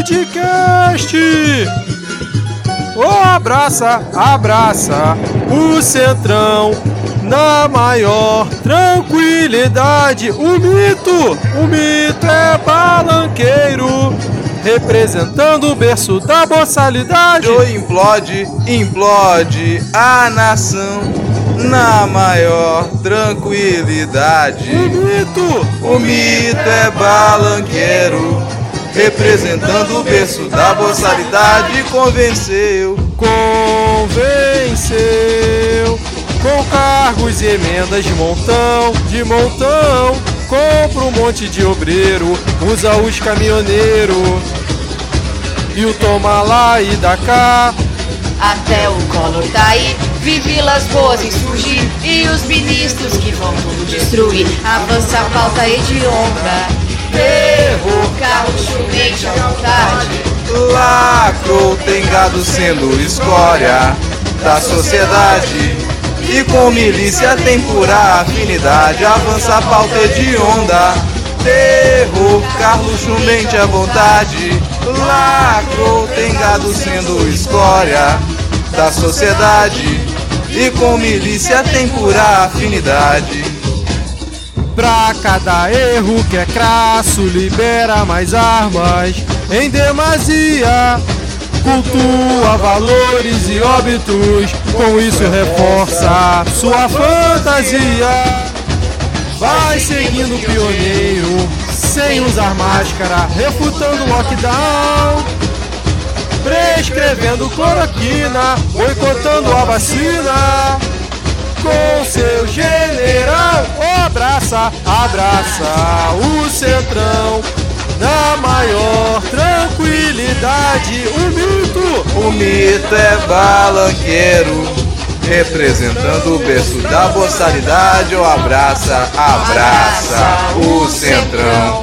Midcast! Oh, abraça, abraça o Centrão na maior tranquilidade. O mito, o mito é balanqueiro, representando o berço da boçalidade. Joe implode, implode a nação na maior tranquilidade. O mito, O mito é balanqueiro, representando o berço da boçalidade. Convenceu, convenceu com cargos e emendas de montão, de montão. Compra um monte de obreiro, usa os caminhoneiros. E o toma lá e dá cá. Até o Collor tá aí, vi vilas boas em surgir E os ministros que vão tudo destruir Avança a pauta hedionda Terror, carro, chumete à vontade lacrou, tem gado sendo escória da sociedade. E com milícia tem pura afinidade, avança a pauta de onda. Terror, Carlos Chumente à vontade. Lacrou, tem gado sendo escória da sociedade. E com milícia tem pura afinidade. Pra cada erro que é crasso, libera mais armas em demasia. Cultua valores e óbitos, com isso reforça sua fantasia. Vai seguindo o pioneiro, sem usar máscara, refutando o lockdown. Prescrevendo cloroquina, boicotando a vacina com seu general. Oh, abraça, abraça o centrão. Na maior tranquilidade, o mito, O mito é balanqueiro, representando o berço da boçalidade. Ou abraça, abraça o centrão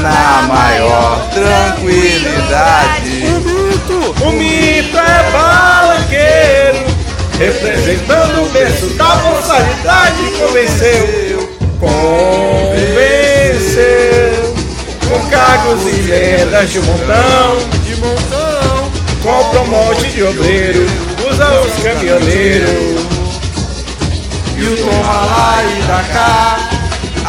na maior tranquilidade. o mito, O mito é balanqueiro, representando o berço da boçalidade. Convenceu, convenceu, com cargos e vendas de montão. de montão. Compra um monte de obreiro, usa os caminhoneiros. E o toma lá e dá cá.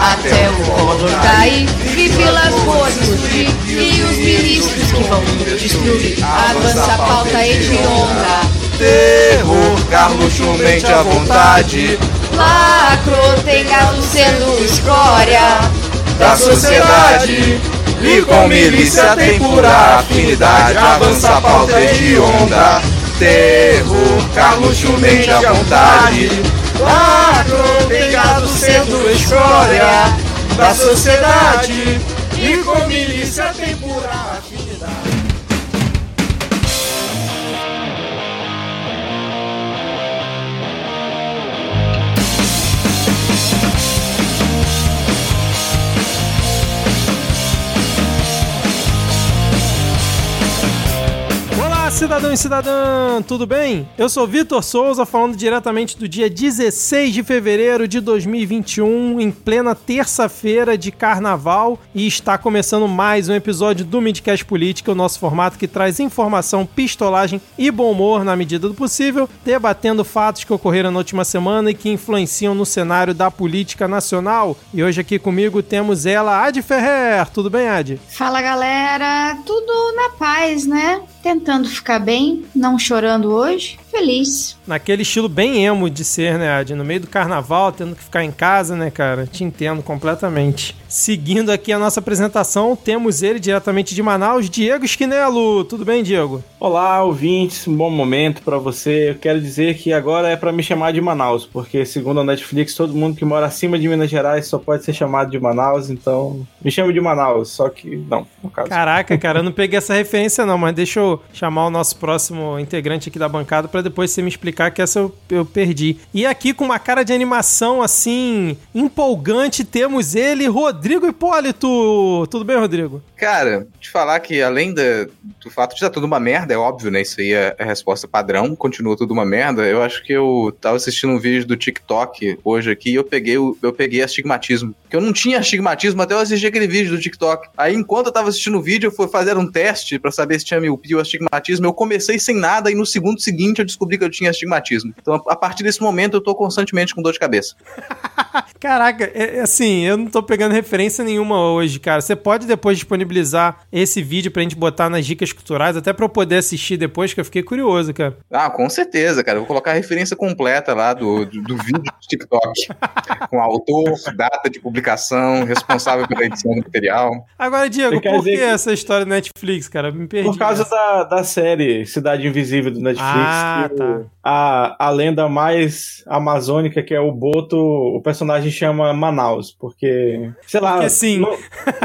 Até o tá aí, vi vilas boas surgir E os ministros que vão destruir Avança a pauta hedionda Terror, Carlos Chumente à vontade Lacro, tem gado sendo escória da sociedade. E com milícia tem pura afinidade. Avança a pauta de onda. Terror, Carlos Chumente à vontade. Lacro, tem gado sendo escória da sociedade. E com milícia tem Olá, cidadão e cidadã, tudo bem? Eu sou Vitor Souza, falando diretamente do dia 16 de fevereiro de 2021, em plena terça-feira de carnaval, e está começando mais um episódio do Midcast Política, o nosso formato que traz informação, pistolagem e bom humor na medida do possível, debatendo fatos que ocorreram na última semana e que influenciam no cenário da política nacional. E hoje aqui comigo temos ela, Ad Ferrer. Tudo bem, Ad? Fala galera, tudo na paz, né? Tentando ficar bem, não chorando hoje, feliz. Naquele estilo bem emo de ser, né, Ad? No meio do carnaval, tendo que ficar em casa, né, cara? Te entendo completamente. Seguindo aqui a nossa apresentação, temos ele diretamente de Manaus, Diego Esquinelo. Tudo bem, Diego? Olá, ouvintes, um bom momento pra você. Eu quero dizer que agora é pra me chamar de Manaus, porque segundo a Netflix, todo mundo que mora acima de Minas Gerais só pode ser chamado de Manaus, então me chame de Manaus, só que não, no caso. Caraca, cara, eu não peguei essa referência não, mas deixa eu chamar o nosso próximo integrante aqui da bancada pra depois você me explicar que essa eu, eu perdi. E aqui com uma cara de animação assim, empolgante, temos ele, Rodrigo Hipólito. Tudo bem, Rodrigo? Cara, te falar que além do fato de estar tudo uma merda, é óbvio, né? Isso aí é a resposta padrão, continua tudo uma merda. Eu acho que eu tava assistindo um vídeo do TikTok hoje aqui e eu peguei, eu peguei astigmatismo. Que eu não tinha astigmatismo até eu assistir aquele vídeo do TikTok. Aí, enquanto eu tava assistindo o vídeo, eu fui fazer um teste para saber se tinha miopia ou astigmatismo. Eu comecei sem nada e no segundo seguinte eu descobri que eu tinha astigmatismo. Então, a partir desse momento, eu tô constantemente com dor de cabeça. Caraca, é, é assim, eu não tô pegando referência nenhuma hoje, cara. Você pode depois disponibilizar esse vídeo pra gente botar nas dicas culturais, até pra eu poder assistir depois, que eu fiquei curioso, cara. Ah, com certeza, cara. Eu vou colocar a referência completa lá do, do, do vídeo do TikTok. com autor, data de publicação, responsável pela edição do material. Agora, Diego, por que dizer que- essa história do Netflix, cara? Me perdi. Por causa da, da série Cidade Invisível do Netflix. Ah, que tá. a, a lenda mais amazônica, que é o Boto, o personagem chama Manaus, porque, sei lá, Porque sim. Não,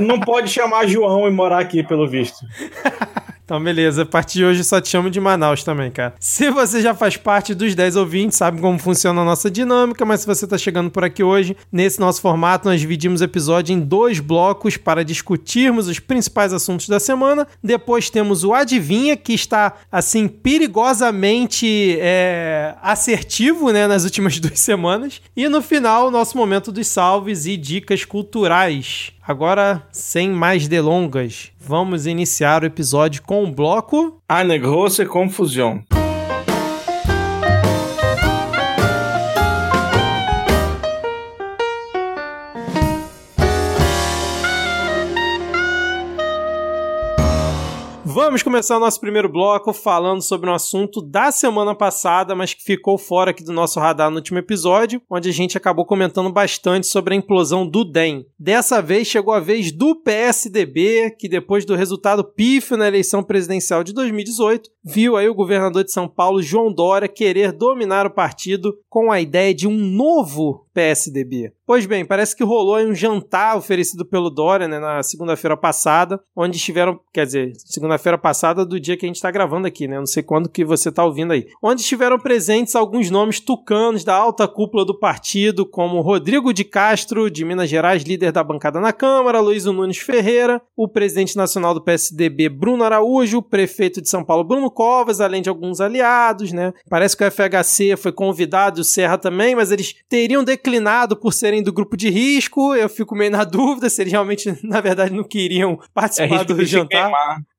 não pode chamar João e morar aqui, pelo visto. Então, beleza. A partir de hoje só te chamo de Manaus também, cara. Se você já faz parte dos 10 ouvintes, sabe como funciona a nossa dinâmica, mas se você tá chegando por aqui hoje, nesse nosso formato, nós dividimos o episódio em dois blocos para discutirmos os principais assuntos da semana. Depois temos o Adivinha, que está, assim, perigosamente é, assertivo, né, nas últimas duas semanas. E no final, o nosso momento dos salves e dicas culturais. Agora, sem mais delongas, vamos iniciar o episódio com o bloco. Eine große Vamos começar o nosso primeiro bloco falando sobre um assunto da semana passada, mas que ficou fora aqui do nosso radar no último episódio, onde a gente acabou comentando bastante sobre a implosão do DEM. Dessa vez chegou a vez do PSDB, que depois do resultado pífio na eleição presidencial de 2018, viu aí o governador de São Paulo, João Dória, querer dominar o partido com a ideia de um novo PSDB. Pois bem, parece que rolou um jantar oferecido pelo Dória né, na segunda-feira passada, onde estiveram, quer dizer, segunda-feira passada do dia que a gente está gravando aqui, né? Não sei quando que você está ouvindo aí. Onde estiveram presentes alguns nomes tucanos da alta cúpula do partido, como Rodrigo de Castro, de Minas Gerais, líder da bancada na Câmara, Luiz Nunes Ferreira, o presidente nacional do PSDB, Bruno Araújo, o prefeito de São Paulo, Bruno Covas, além de alguns aliados, né? Parece que o FHC foi convidado, o Serra também, mas eles teriam declinado por serem do grupo de risco. Eu fico meio na dúvida se eles realmente, na verdade, não queriam participar risco do jantar.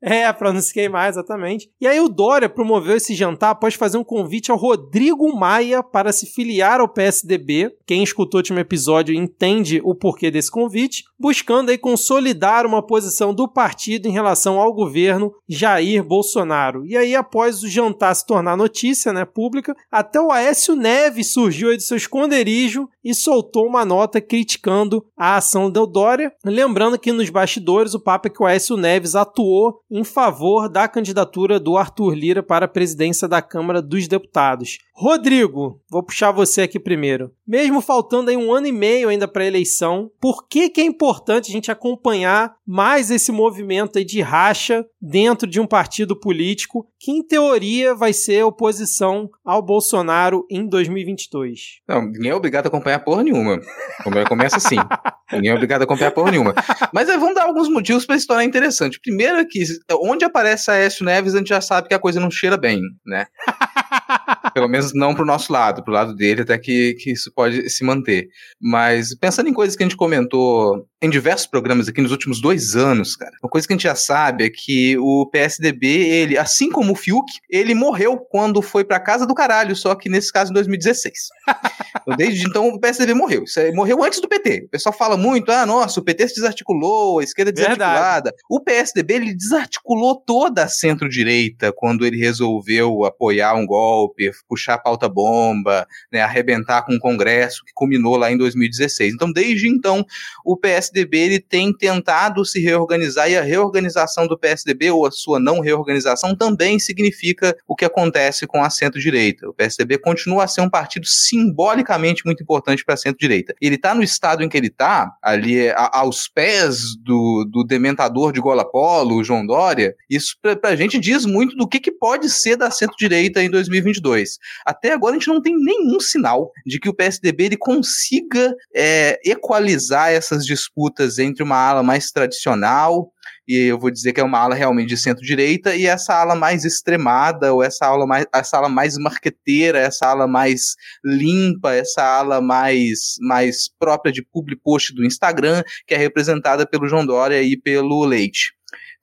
É, pra não se queimar, exatamente. E aí o Dória promoveu esse jantar após fazer um convite ao Rodrigo Maia para se filiar ao PSDB. Quem escutou o último episódio entende o porquê desse convite, buscando aí consolidar uma posição do partido em relação ao governo Jair Bolsonaro. E aí, após o jantar se tornar notícia, né, pública, até o Aécio Neves surgiu aí do seu esconderijo e soltou uma nota criticando a ação do Dória. Lembrando que nos bastidores o papo é que o Aécio Neves atuou em favor da candidatura do Arthur Lira para a presidência da Câmara dos Deputados. Rodrigo, vou puxar você aqui primeiro. Mesmo faltando aí um ano e meio ainda para a eleição, por que, que é importante a gente acompanhar mais esse movimento aí de racha dentro de um partido político que, em teoria, vai ser oposição ao Bolsonaro em 2022? Não, ninguém é obrigado a acompanhar porra nenhuma. Come- Começa assim. ninguém é obrigado a acompanhar porra nenhuma. Mas é, vamos dar alguns motivos pra se tornar interessante. Primeiro é que onde aparece a Aécio Neves, a gente já sabe que a coisa não cheira bem, né? Pelo menos não pro nosso lado, pro lado dele, até que, que isso pode se manter. Mas pensando em coisas que a gente comentou em diversos programas aqui nos últimos dois anos, cara, uma coisa que a gente já sabe é que o PSDB, ele, assim como o Fiuk, ele morreu quando foi pra casa do caralho, só que nesse caso em 2016. Então, Desde então o PSDB morreu. Morreu antes do PT. O pessoal fala muito, ah, nossa, o PT se desarticulou, a esquerda é Verdade. desarticulada. O PSDB ele desarticulou toda a centro-direita quando ele resolveu apoiar um golpe, puxar a pauta bomba, né, arrebentar com o Congresso, que culminou lá em 2016. Então, desde então, o PSDB ele tem tentado se reorganizar e a reorganização do PSDB ou a sua não reorganização também significa o que acontece com a centro-direita. O PSDB continua a ser um partido simbolicamente muito importante para a centro-direita. Ele está no estado em que ele está, ali a- aos pés do, do dementador de Gola Polo, o João Dória, isso para a gente diz muito do que, que pode ser da centro-direita em 2022. Até agora a gente não tem nenhum sinal de que o PSDB ele consiga é, equalizar essas disputas entre uma ala mais tradicional e eu vou dizer que é uma ala realmente de centro-direita, e essa ala mais extremada, ou essa ala mais, essa ala mais marqueteira, essa ala mais limpa, essa ala mais, mais própria de public post do Instagram, que é representada pelo João Dória e pelo Leite.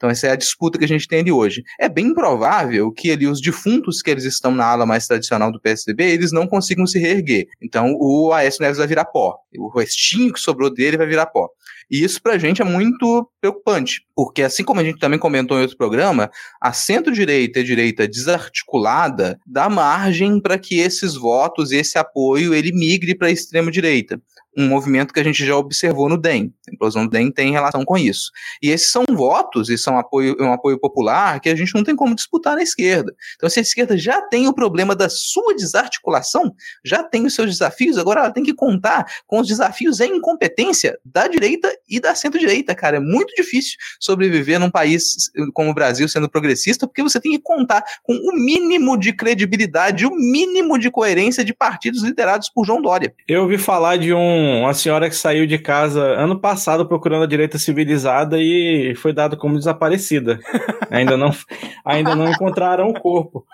Então essa é a disputa que a gente tem ali hoje. É bem provável que ali os defuntos que eles estão na ala mais tradicional do PSDB, eles não consigam se reerguer. Então o Aécio Neves vai virar pó. O restinho que sobrou dele vai virar pó. E isso pra gente é muito preocupante, porque assim como a gente também comentou em outro programa, a centro-direita e a direita desarticulada dá margem para que esses votos, esse apoio, ele migre para a extrema direita um movimento que a gente já observou no DEM. A implosão do DEM tem relação com isso. E esses são votos e são apoio, um apoio popular que a gente não tem como disputar na esquerda. Então, se a esquerda já tem o problema da sua desarticulação, já tem os seus desafios, agora ela tem que contar com os desafios e incompetência da direita e da centro-direita, cara. É muito difícil sobreviver num país como o Brasil sendo progressista, porque você tem que contar com o mínimo de credibilidade, o mínimo de coerência de partidos liderados por João Dória. Eu ouvi falar de um uma senhora que saiu de casa ano passado procurando a direita civilizada e foi dada como desaparecida. ainda, não, ainda não encontraram o corpo.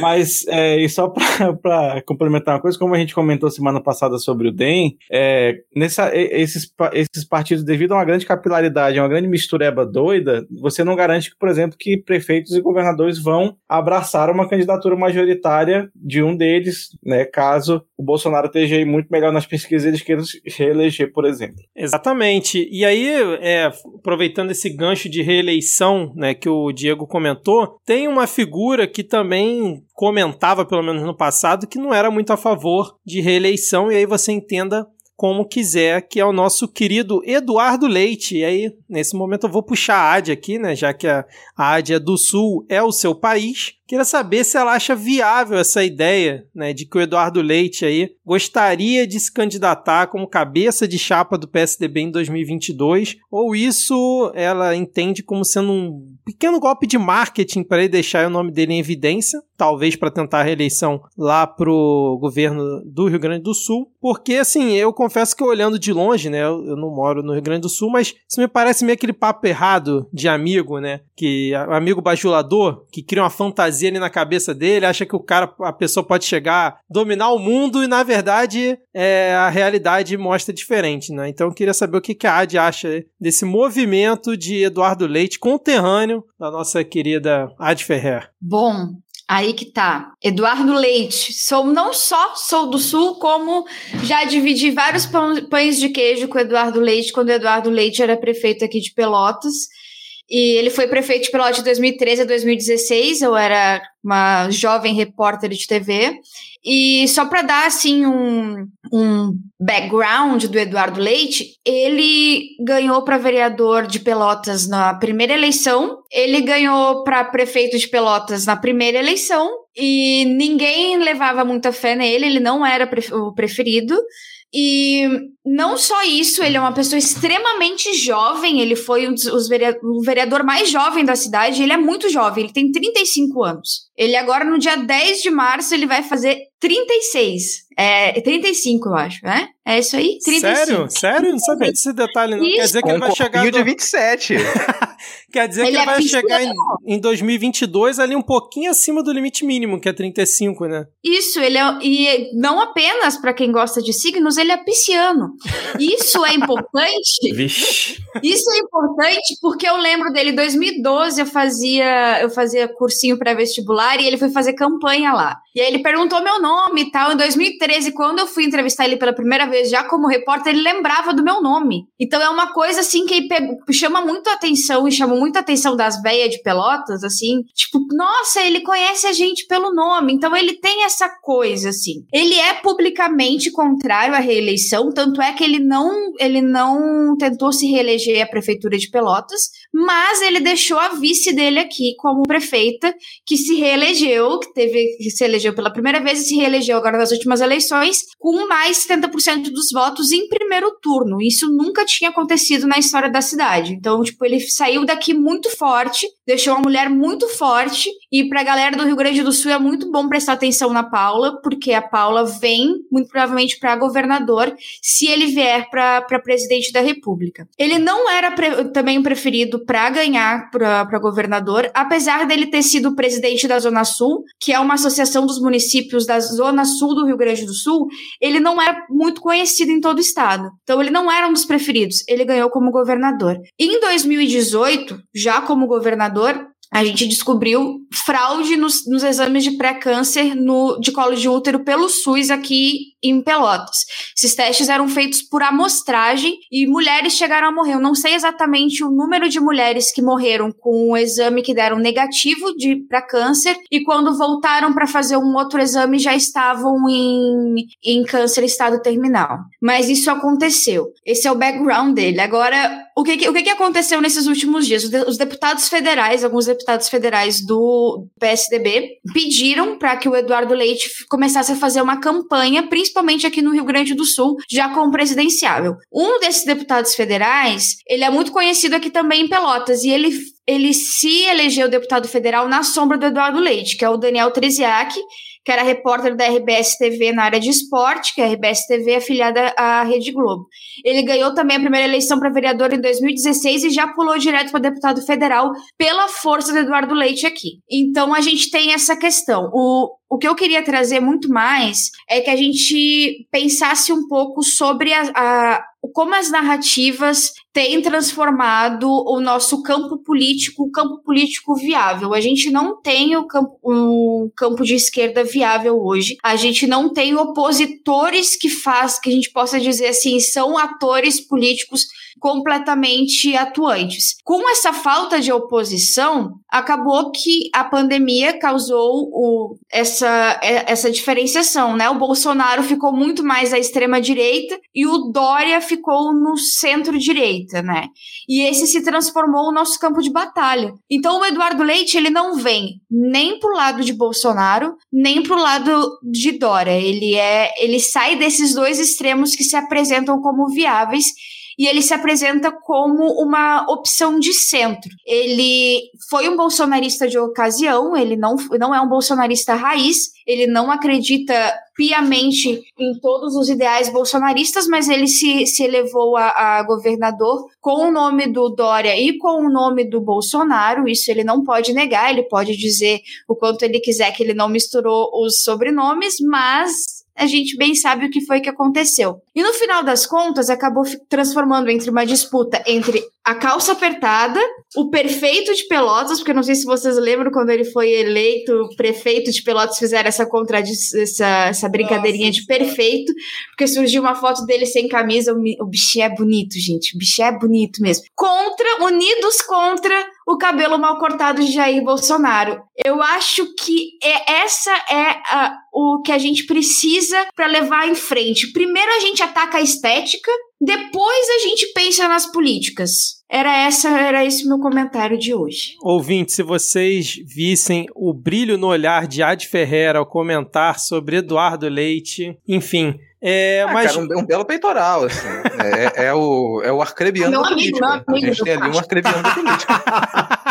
Mas, é, e só para complementar uma coisa, como a gente comentou semana passada sobre o DEM, é, nessa, esses, esses partidos, devido a uma grande capilaridade, uma grande mistureba doida, você não garante, por exemplo, que prefeitos e governadores vão abraçar uma candidatura majoritária de um deles, né, caso o Bolsonaro esteja muito melhor nas pesquisas e eles queiram se reeleger, por exemplo. Exatamente. E aí, é, aproveitando esse gancho de reeleição né, que o Diego comentou, tem uma figura que também comentava, pelo menos no passado, que não era muito a favor de reeleição, e aí você entenda como quiser, que é o nosso querido Eduardo Leite. E aí, nesse momento, eu vou puxar a AD aqui, né? Já que a, a AD é do Sul é o seu país. Queria saber se ela acha viável essa ideia, né, de que o Eduardo Leite aí gostaria de se candidatar como cabeça de chapa do PSDB em 2022, ou isso ela entende como sendo um pequeno golpe de marketing para ele deixar o nome dele em evidência, talvez para tentar a reeleição lá pro governo do Rio Grande do Sul, porque assim, eu confesso que olhando de longe, né, eu não moro no Rio Grande do Sul, mas isso me parece meio aquele papo errado de amigo, né, que amigo bajulador que cria uma fantasia ali na cabeça dele, acha que o cara, a pessoa pode chegar, dominar o mundo e na verdade é, a realidade mostra diferente, né? Então eu queria saber o que, que a Adi acha desse movimento de Eduardo Leite, conterrâneo da nossa querida Adi Ferrer. Bom, Aí que tá. Eduardo Leite. Sou não só sou do Sul, como já dividi vários pães de queijo com Eduardo Leite quando Eduardo Leite era prefeito aqui de Pelotas. E ele foi prefeito de Pelotas de 2013 a 2016. Eu era uma jovem repórter de TV. E só para dar assim um, um background do Eduardo Leite, ele ganhou para vereador de Pelotas na primeira eleição, ele ganhou para prefeito de Pelotas na primeira eleição e ninguém levava muita fé nele, ele não era o preferido. E não só isso, ele é uma pessoa extremamente jovem, ele foi um o vereador mais jovem da cidade, ele é muito jovem, ele tem 35 anos. Ele agora, no dia 10 de março, ele vai fazer 36. É 35, eu acho, né? É isso aí? 35. Sério? Sério? Não sabia desse detalhe, não. Isso. Quer dizer que ele vai chegar. Do... de 27. Quer dizer ele que ele é vai chegar em, em 2022 ali um pouquinho acima do limite mínimo, que é 35, né? Isso, ele é. E não apenas para quem gosta de signos, ele é pisciano. Isso é importante. Vixe. Isso é importante porque eu lembro dele, em 2012 eu fazia, eu fazia cursinho pré-vestibular e ele foi fazer campanha lá. E aí ele perguntou meu nome e tal. Em 2013, quando eu fui entrevistar ele pela primeira vez, já como repórter, ele lembrava do meu nome. Então é uma coisa assim que chama muito a atenção e chama muita atenção das velhas de Pelotas, assim. Tipo, nossa, ele conhece a gente pelo nome. Então ele tem essa coisa, assim. Ele é publicamente contrário à reeleição, tanto é que ele não, ele não tentou se reeleger à prefeitura de Pelotas, mas ele deixou a vice dele aqui como prefeita, que se reelegeu, que teve que se elegeu pela primeira vez e se reelegeu agora nas últimas eleições, com mais 70% dos votos em primeiro turno. Isso nunca tinha acontecido na história da cidade. Então, tipo, ele saiu daqui muito forte deixou uma mulher muito forte. E pra galera do Rio Grande do Sul é muito bom prestar atenção na Paula, porque a Paula vem, muito provavelmente, para governador, se ele vier para presidente da República. Ele não era pre também preferido para ganhar para governador, apesar dele ter sido presidente da Zona Sul, que é uma associação dos municípios da Zona Sul do Rio Grande do Sul, ele não era muito conhecido em todo o estado. Então ele não era um dos preferidos. Ele ganhou como governador. Em 2018, já como governador, a gente descobriu fraude nos, nos exames de pré-câncer de colo de útero pelo SUS aqui em Pelotas. Esses testes eram feitos por amostragem e mulheres chegaram a morrer. Eu não sei exatamente o número de mulheres que morreram com o exame que deram negativo de para câncer e quando voltaram para fazer um outro exame já estavam em, em câncer estado terminal. Mas isso aconteceu. Esse é o background dele. Agora, o que, o que aconteceu nesses últimos dias? Os deputados federais, alguns deputados federais do PSDB pediram para que o Eduardo Leite começasse a fazer uma campanha, principalmente aqui no Rio Grande do Sul, já como presidenciável. Um desses deputados federais, ele é muito conhecido aqui também em Pelotas e ele ele se elegeu deputado federal na sombra do Eduardo Leite, que é o Daniel Treziak, que era repórter da RBS TV na área de esporte, que a RBS TV é afiliada à Rede Globo. Ele ganhou também a primeira eleição para vereador em 2016 e já pulou direto para deputado federal pela força do Eduardo Leite aqui. Então a gente tem essa questão. O, o que eu queria trazer muito mais é que a gente pensasse um pouco sobre a, a como as narrativas têm transformado o nosso campo político, o campo político viável. A gente não tem o campo, um campo de esquerda viável hoje. A gente não tem opositores que faz, que a gente possa dizer assim, são atores políticos completamente atuantes. Com essa falta de oposição, acabou que a pandemia causou o, essa, essa diferenciação, né? O Bolsonaro ficou muito mais à extrema direita e o Dória ficou no centro-direita, né? E esse se transformou o nosso campo de batalha. Então o Eduardo Leite, ele não vem nem pro lado de Bolsonaro, nem pro lado de Dória. Ele é, ele sai desses dois extremos que se apresentam como viáveis e ele se apresenta como uma opção de centro. Ele foi um bolsonarista de ocasião, ele não, não é um bolsonarista raiz, ele não acredita piamente em todos os ideais bolsonaristas, mas ele se, se elevou a, a, governador com o nome do Dória e com o nome do Bolsonaro. Isso ele não pode negar, ele pode dizer o quanto ele quiser que ele não misturou os sobrenomes, mas a gente bem sabe o que foi que aconteceu. E no final das contas, acabou transformando entre uma disputa entre a calça apertada, o prefeito de Pelotas, porque não sei se vocês lembram quando ele foi eleito prefeito de Pelotas, fizeram essa essa, essa brincadeirinha Nossa, de perfeito, porque surgiu uma foto dele sem camisa, o, o bichinho é bonito, gente, o bichinho é bonito mesmo. Contra, unidos contra o cabelo mal cortado de Jair Bolsonaro. Eu acho que é, essa é a, o que a gente precisa para levar em frente. Primeiro a gente ataca a estética, depois a gente pensa nas políticas. Era essa, era esse meu comentário de hoje. Ouvinte, se vocês vissem o brilho no olhar de Ad Ferreira ao comentar sobre Eduardo Leite, enfim, é, ah, mas... Cara, um, um, belo peitoral, assim. é, é, o, é o arcrebiano da política. a gente tem ali um arcrebiano da política.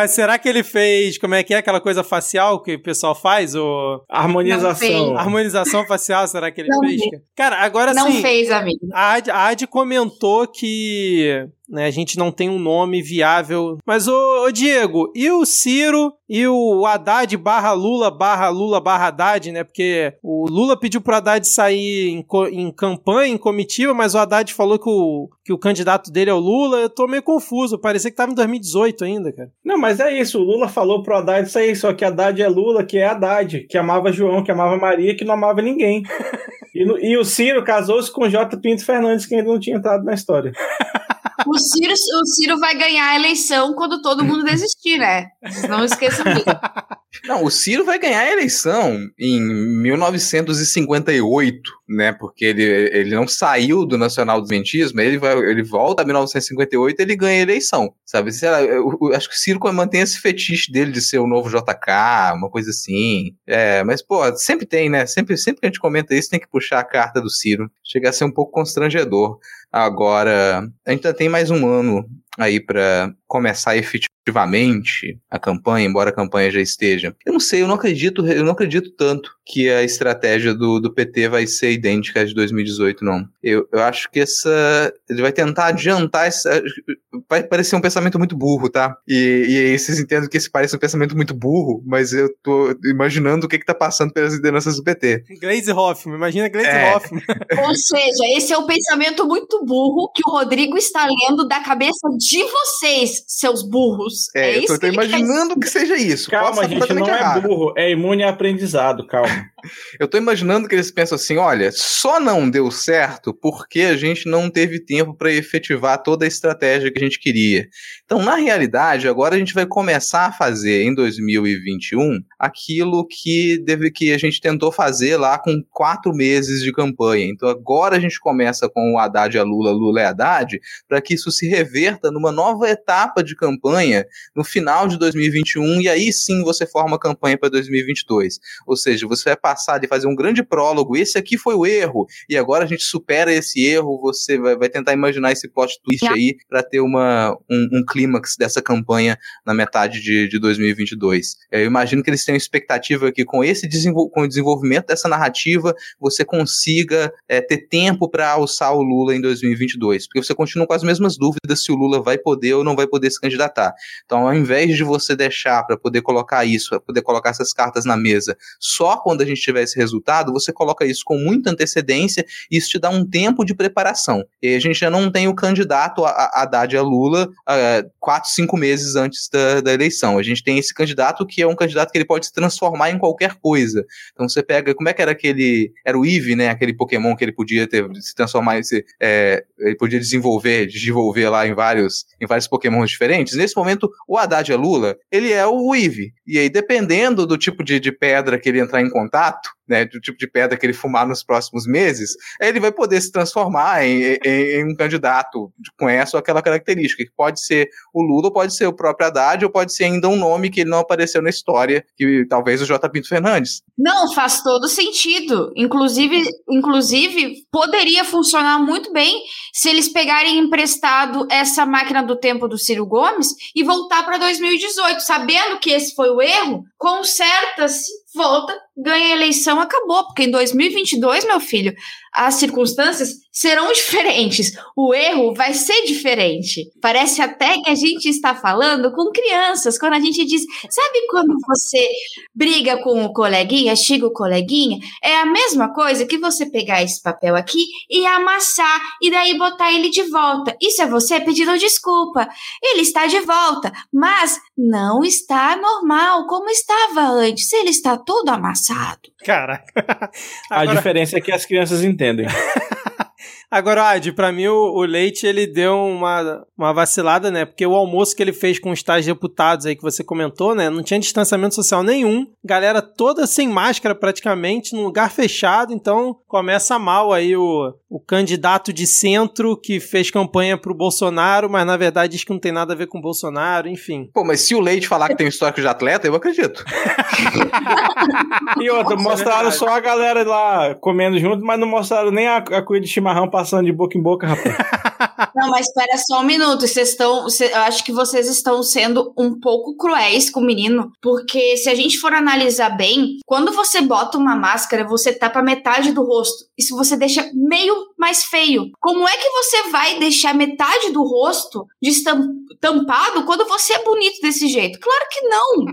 Mas será que ele fez, como é que é aquela coisa facial que o pessoal faz? O... Harmonização. Harmonização facial, será que ele não fez? Fez. Cara, agora sim. Não fez, amigo. A Ad, a Ad comentou que né? A gente não tem um nome viável. Mas, ô, ô, Diego, e o Ciro e o Haddad barra Lula barra Lula barra Haddad, né? Porque o Lula pediu pro Haddad sair em, em campanha, em comitiva, mas o Haddad falou que o, que o candidato dele é o Lula. Eu tô meio confuso. Parecia que tava em 2018 ainda, cara. Não, mas é isso. O Lula falou pro Haddad sair, só que Haddad é Lula, que é Haddad, que amava João, que amava Maria, que não amava ninguém. e, e o Ciro casou-se com J. Pinto Fernandes, que ainda não tinha entrado na história. O Ciro, o Ciro vai ganhar a eleição quando todo mundo desistir, né? Não esqueçam disso. Não, o Ciro vai ganhar a eleição em 1958, né? Porque ele, ele não saiu do nacional desmentismo, ele, vai, ele volta a 1958 e ele ganha a eleição, sabe? Lá, eu, eu, acho que o Ciro mantém esse fetiche dele de ser o novo JK, uma coisa assim. É, mas, pô, sempre tem, né? Sempre, sempre que a gente comenta isso, tem que puxar a carta do Ciro. Chega a ser um pouco constrangedor. Agora, ainda tem mais um ano aí para começar efetivamente efetivamente a campanha, embora a campanha já esteja. Eu não sei, eu não acredito, eu não acredito tanto que a estratégia do, do PT vai ser idêntica à de 2018, não. Eu, eu acho que essa. Ele vai tentar adiantar essa. Vai parecer um pensamento muito burro, tá? E, e aí vocês entendem que esse parece um pensamento muito burro, mas eu tô imaginando o que que tá passando pelas lideranças do PT. Glaze Hoffman, imagina Glaze É. Hoffman. Ou seja, esse é um pensamento muito burro que o Rodrigo está lendo da cabeça de vocês, seus burros. É, É, eu tô, tô imaginando que seja isso. Posso Calma, estar gente, não é burro, é imune a aprendizado, calma. Eu tô imaginando que eles pensam assim: olha, só não deu certo porque a gente não teve tempo para efetivar toda a estratégia que a gente queria. Então, na realidade, agora a gente vai começar a fazer em 2021 aquilo que deve que a gente tentou fazer lá com quatro meses de campanha. Então, agora a gente começa com o Haddad a Lula, Lula e Haddad, para que isso se reverta numa nova etapa de campanha no final de 2021 e aí sim você forma a campanha para 2022. Ou seja, você vai passar de fazer um grande prólogo, esse aqui foi o erro, e agora a gente supera esse erro, você vai, vai tentar imaginar esse plot twist aí para ter uma, um, um clímax dessa campanha na metade de, de 2022. Eu imagino que eles tenham expectativa que com esse desenvol com o desenvolvimento dessa narrativa, você consiga é, ter tempo para alçar o Lula em 2022, porque você continua com as mesmas dúvidas se o Lula vai poder ou não vai poder se candidatar. Então, ao invés de você deixar para poder colocar isso, para poder colocar essas cartas na mesa só quando a gente tiver esse resultado, você coloca isso com muita antecedência e isso te dá um tempo de preparação. E a gente já não tem o candidato a, a a Lula ah, quatro, cinco meses antes da, da eleição. A gente tem esse candidato que é um candidato que ele pode se transformar em qualquer coisa. Então você pega, como é que era aquele, era o Eevee, né, aquele Pokémon que ele podia ter, se transformar em, se- é, ele podia desenvolver, desenvolver lá em vários, em vários Pokémons diferentes. Nesse momento, o Haddad a Lula, ele é o Eevee. E aí, dependendo do tipo de, de pedra que ele entrar em contato, né, do tipo de pedra que ele fumar nos próximos meses, ele vai poder se transformar em, em- em um candidato com essa ou aquela característica, que pode ser o Lula, ou pode ser o próprio Haddad, ou pode ser ainda um nome que ele não apareceu na história, que talvez o J. Pinto Fernandes. Não, faz todo sentido. Inclusive, inclusive, poderia funcionar muito bem se eles pegarem emprestado essa máquina do tempo do Ciro Gomes e voltar para 2018, sabendo que esse foi o erro, conserta-se, volta, ganha a eleição, acabou. Porque em 2022, meu filho, as circunstâncias serão diferentes. O erro vai ser diferente. Parece até que a gente está falando com crianças, quando a gente diz, sabe quando você briga com o coleguinha, xinga o coleguinha? É a mesma coisa que você pegar esse papel aqui e amassar e daí botar ele de volta. Isso é você pedindo desculpa. Ele está de volta, mas não está normal como estava antes. Ele está todo amassado. Caraca. A Agora, diferença é que as crianças entendem. agora Ad, pra mim o, o Leite ele deu uma, uma vacilada, né? Porque o almoço que ele fez com os tais deputados aí que você comentou, né? Não tinha distanciamento social nenhum. Galera toda sem máscara praticamente, num lugar fechado. Então começa mal aí o, o candidato de centro que fez campanha pro Bolsonaro, mas na verdade diz que não tem nada a ver com o Bolsonaro, enfim. Pô, mas se o Leite falar que tem um histórico de atleta, eu acredito. E outra, é mostraram só a galera lá comendo junto, mas não mostraram nem a, a cuia de chimarrão passando de boca em boca, rapaz. Não, mas espera só um minuto. Vocês estão. cê- Eu acho que vocês estão sendo um pouco cruéis com o menino. Porque se a gente for analisar bem, quando você bota uma máscara, você tapa metade do rosto. Isso você deixa meio mais feio. Como é que você vai deixar metade do rosto tampado quando você é bonito desse jeito? Claro que não.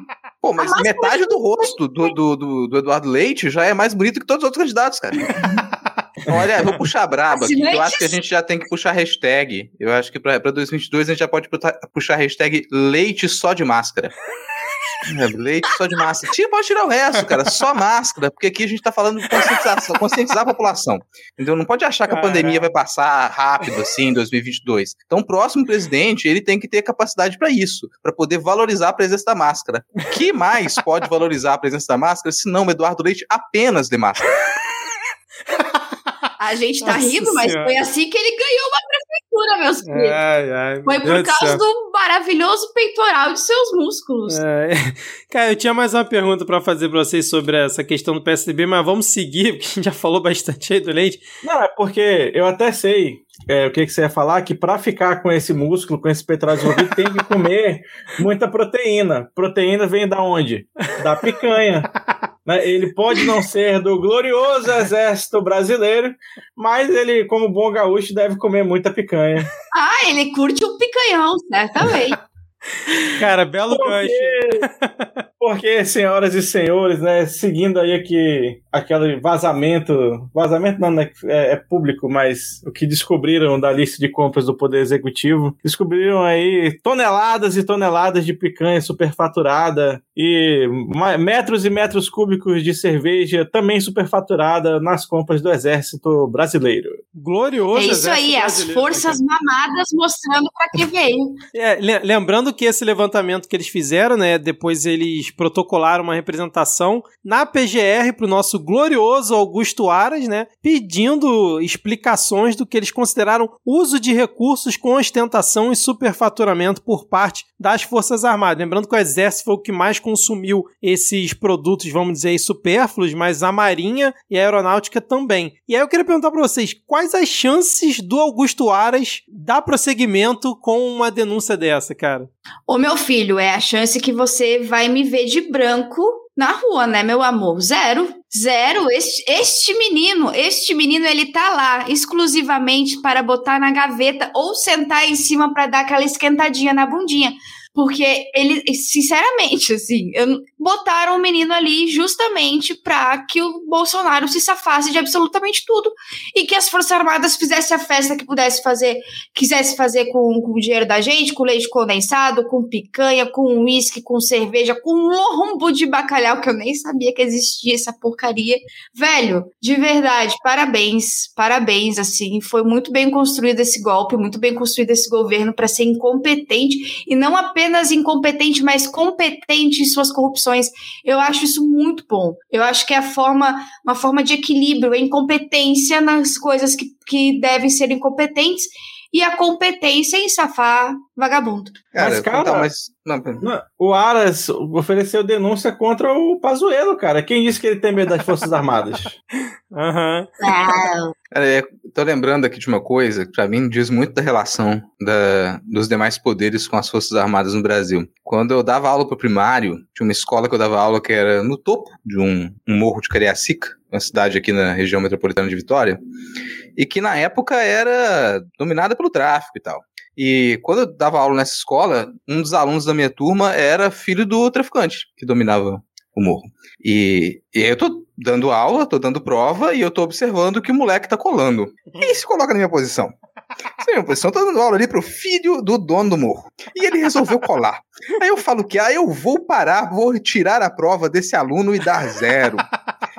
Pô, mas metade do rosto do, do, do, do Eduardo Leite já é mais bonito que todos os outros candidatos, cara. Então, Olha, eu vou puxar a braba, aqui, eu acho que a gente já tem que puxar hashtag. Eu acho que pra 2022 a gente já pode puxar a hashtag leite só de máscara. É, leite só de máscara. Tira, pode tirar o resto, cara. Só máscara, porque aqui a gente tá falando de conscientização, conscientizar a população. Entendeu? Não pode achar que a pandemia vai passar rápido assim em 2022. Então, o próximo presidente, ele tem que ter capacidade para isso, para poder valorizar a presença da máscara. O que mais pode valorizar a presença da máscara se não o Eduardo Leite apenas de máscara? A gente tá Nossa rindo, mas Senhora. foi assim que ele ganhou uma prefeitura, meus queridos. Ai, ai, Foi por causa do maravilhoso peitoral de seus músculos. É, cara, eu tinha mais uma pergunta pra fazer pra vocês sobre essa questão do PSDB, mas vamos seguir, porque a gente já falou bastante aí do leite. Não, é porque eu até sei é, o que, que você ia falar, que para ficar com esse músculo, com esse peitoral desenvolvido, tem que comer muita proteína. Proteína vem da onde? Da picanha. Né? Ele pode não ser do glorioso exército brasileiro, mas ele, como bom gaúcho, deve comer muita picanha. Ah, ele curte um picanhão, certamente. Cara, belo gancho. Porque, porque, senhoras e senhores, né, seguindo aí aqui aquele vazamento, vazamento não né, é, é, público, mas o que descobriram da lista de compras do Poder Executivo, descobriram aí toneladas e toneladas de picanha superfaturada e metros e metros cúbicos de cerveja também superfaturada nas compras do Exército Brasileiro. Glorioso. É isso aí, as forças mamadas mostrando para que veio. É, lembrando que esse levantamento que eles fizeram, né, depois eles protocolaram uma representação na PGR para o nosso glorioso Augusto Aras, né, pedindo explicações do que eles consideraram uso de recursos com ostentação e superfaturamento por parte das Forças Armadas. Lembrando que o Exército foi o que mais consumiu esses produtos, vamos dizer, supérfluos, mas a Marinha e a Aeronáutica também. E aí eu queria perguntar para vocês, quais as chances do Augusto Aras dar prosseguimento com uma denúncia dessa, cara? Ô meu filho, é a chance que você vai me ver de branco na rua, né, meu amor? Zero. Zero. Este, este menino, este menino, ele tá lá exclusivamente para botar na gaveta ou sentar em cima para dar aquela esquentadinha na bundinha. Porque ele, sinceramente, assim, botaram o menino ali justamente para que o Bolsonaro se safasse de absolutamente tudo e que as Forças Armadas fizessem a festa que pudesse fazer, quisesse fazer com, com o dinheiro da gente, com leite condensado, com picanha, com uísque, com cerveja, com lombo de bacalhau, que eu nem sabia que existia essa porcaria. Velho, de verdade, parabéns, parabéns, assim, foi muito bem construído esse golpe, muito bem construído esse governo para ser incompetente e não apenas incompetente, mas competente em suas corrupções eu acho isso muito bom. Eu acho que é a forma, uma forma de equilíbrio, a incompetência nas coisas que, que devem ser incompetentes e a competência em safar vagabundo. Cara, mas, cara, mas... Não, não, o Aras ofereceu denúncia contra o Pazuello, cara. Quem disse que ele tem medo das Forças Armadas? Aham. Uhum. Tô lembrando aqui de uma coisa que pra mim diz muito da relação da, dos demais poderes com as Forças Armadas no Brasil. Quando eu dava aula pro primário, tinha uma escola que eu dava aula que era no topo de um, um morro de Cariacica, uma cidade aqui na região metropolitana de Vitória e que na época era dominada pelo tráfico e tal. E quando eu dava aula nessa escola, um dos alunos da minha turma era filho do traficante que dominava o morro. E, e eu tô dando aula, tô dando prova e eu tô observando que o moleque tá colando. E se coloca na minha posição. Sim, minha posição, tô dando aula ali pro filho do dono do morro. E ele resolveu colar. Aí eu falo que, ah, eu vou parar, vou tirar a prova desse aluno e dar zero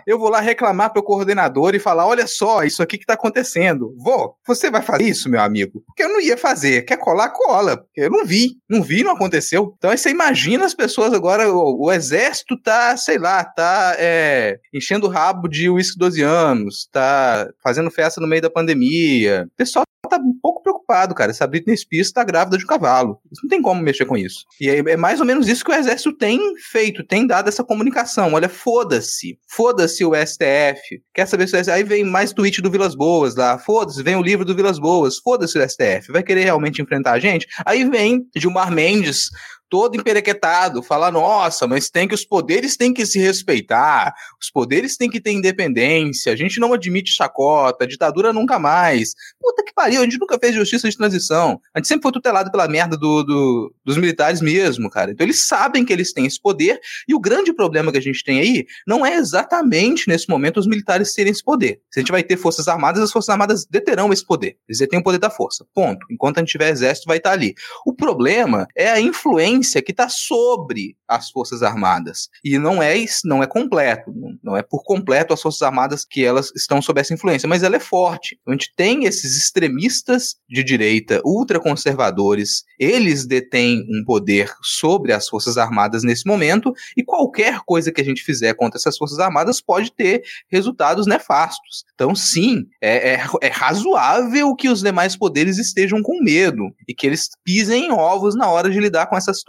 eu vou lá reclamar pro coordenador e falar: olha só, isso aqui que tá acontecendo. Vou, você vai fazer isso, meu amigo? Porque eu não ia fazer. Quer colar, cola. Eu não vi. Não vi, não aconteceu. Então aí você imagina as pessoas agora, o, o exército tá, sei lá, tá é, enchendo o rabo de uísque 12 anos, tá fazendo festa no meio da pandemia. O pessoal tá um pouco preocupado, cara. Essa Britney Spears tá grávida de um cavalo. Não tem como mexer com isso. E é, é mais ou menos isso que o exército tem feito, tem dado essa comunicação. Olha, foda-se. Foda-se o STF. Quer saber se o STF... Aí vem mais tweet do Vilas Boas lá. Foda-se, vem o livro do Vilas Boas. Foda-se o STF. Vai querer realmente enfrentar a gente? Aí vem Gilmar Mendes todo emperequetado, fala, nossa, mas tem que os poderes têm que se respeitar, os poderes têm que ter independência, a gente não admite chacota, ditadura nunca mais. Puta que pariu, a gente nunca fez justiça de transição. A gente sempre foi tutelado pela merda do, do, dos militares mesmo, cara. Então eles sabem que eles têm esse poder, e o grande problema que a gente tem aí não é exatamente nesse momento os militares terem esse poder. Se a gente vai ter forças armadas, as forças armadas deterão esse poder. Eles detêm o poder da força. Ponto. Enquanto a gente tiver exército, vai estar ali. O problema é a influência influência que está sobre as Forças Armadas. E não é não é completo, não é por completo as Forças Armadas que elas estão sob essa influência, mas ela é forte. A gente tem esses extremistas de direita, ultraconservadores, eles detêm um poder sobre as Forças Armadas nesse momento, e qualquer coisa que a gente fizer contra essas Forças Armadas pode ter resultados nefastos. Então, sim, é, é, é razoável que os demais poderes estejam com medo e que eles pisem em ovos na hora de lidar com essa situação.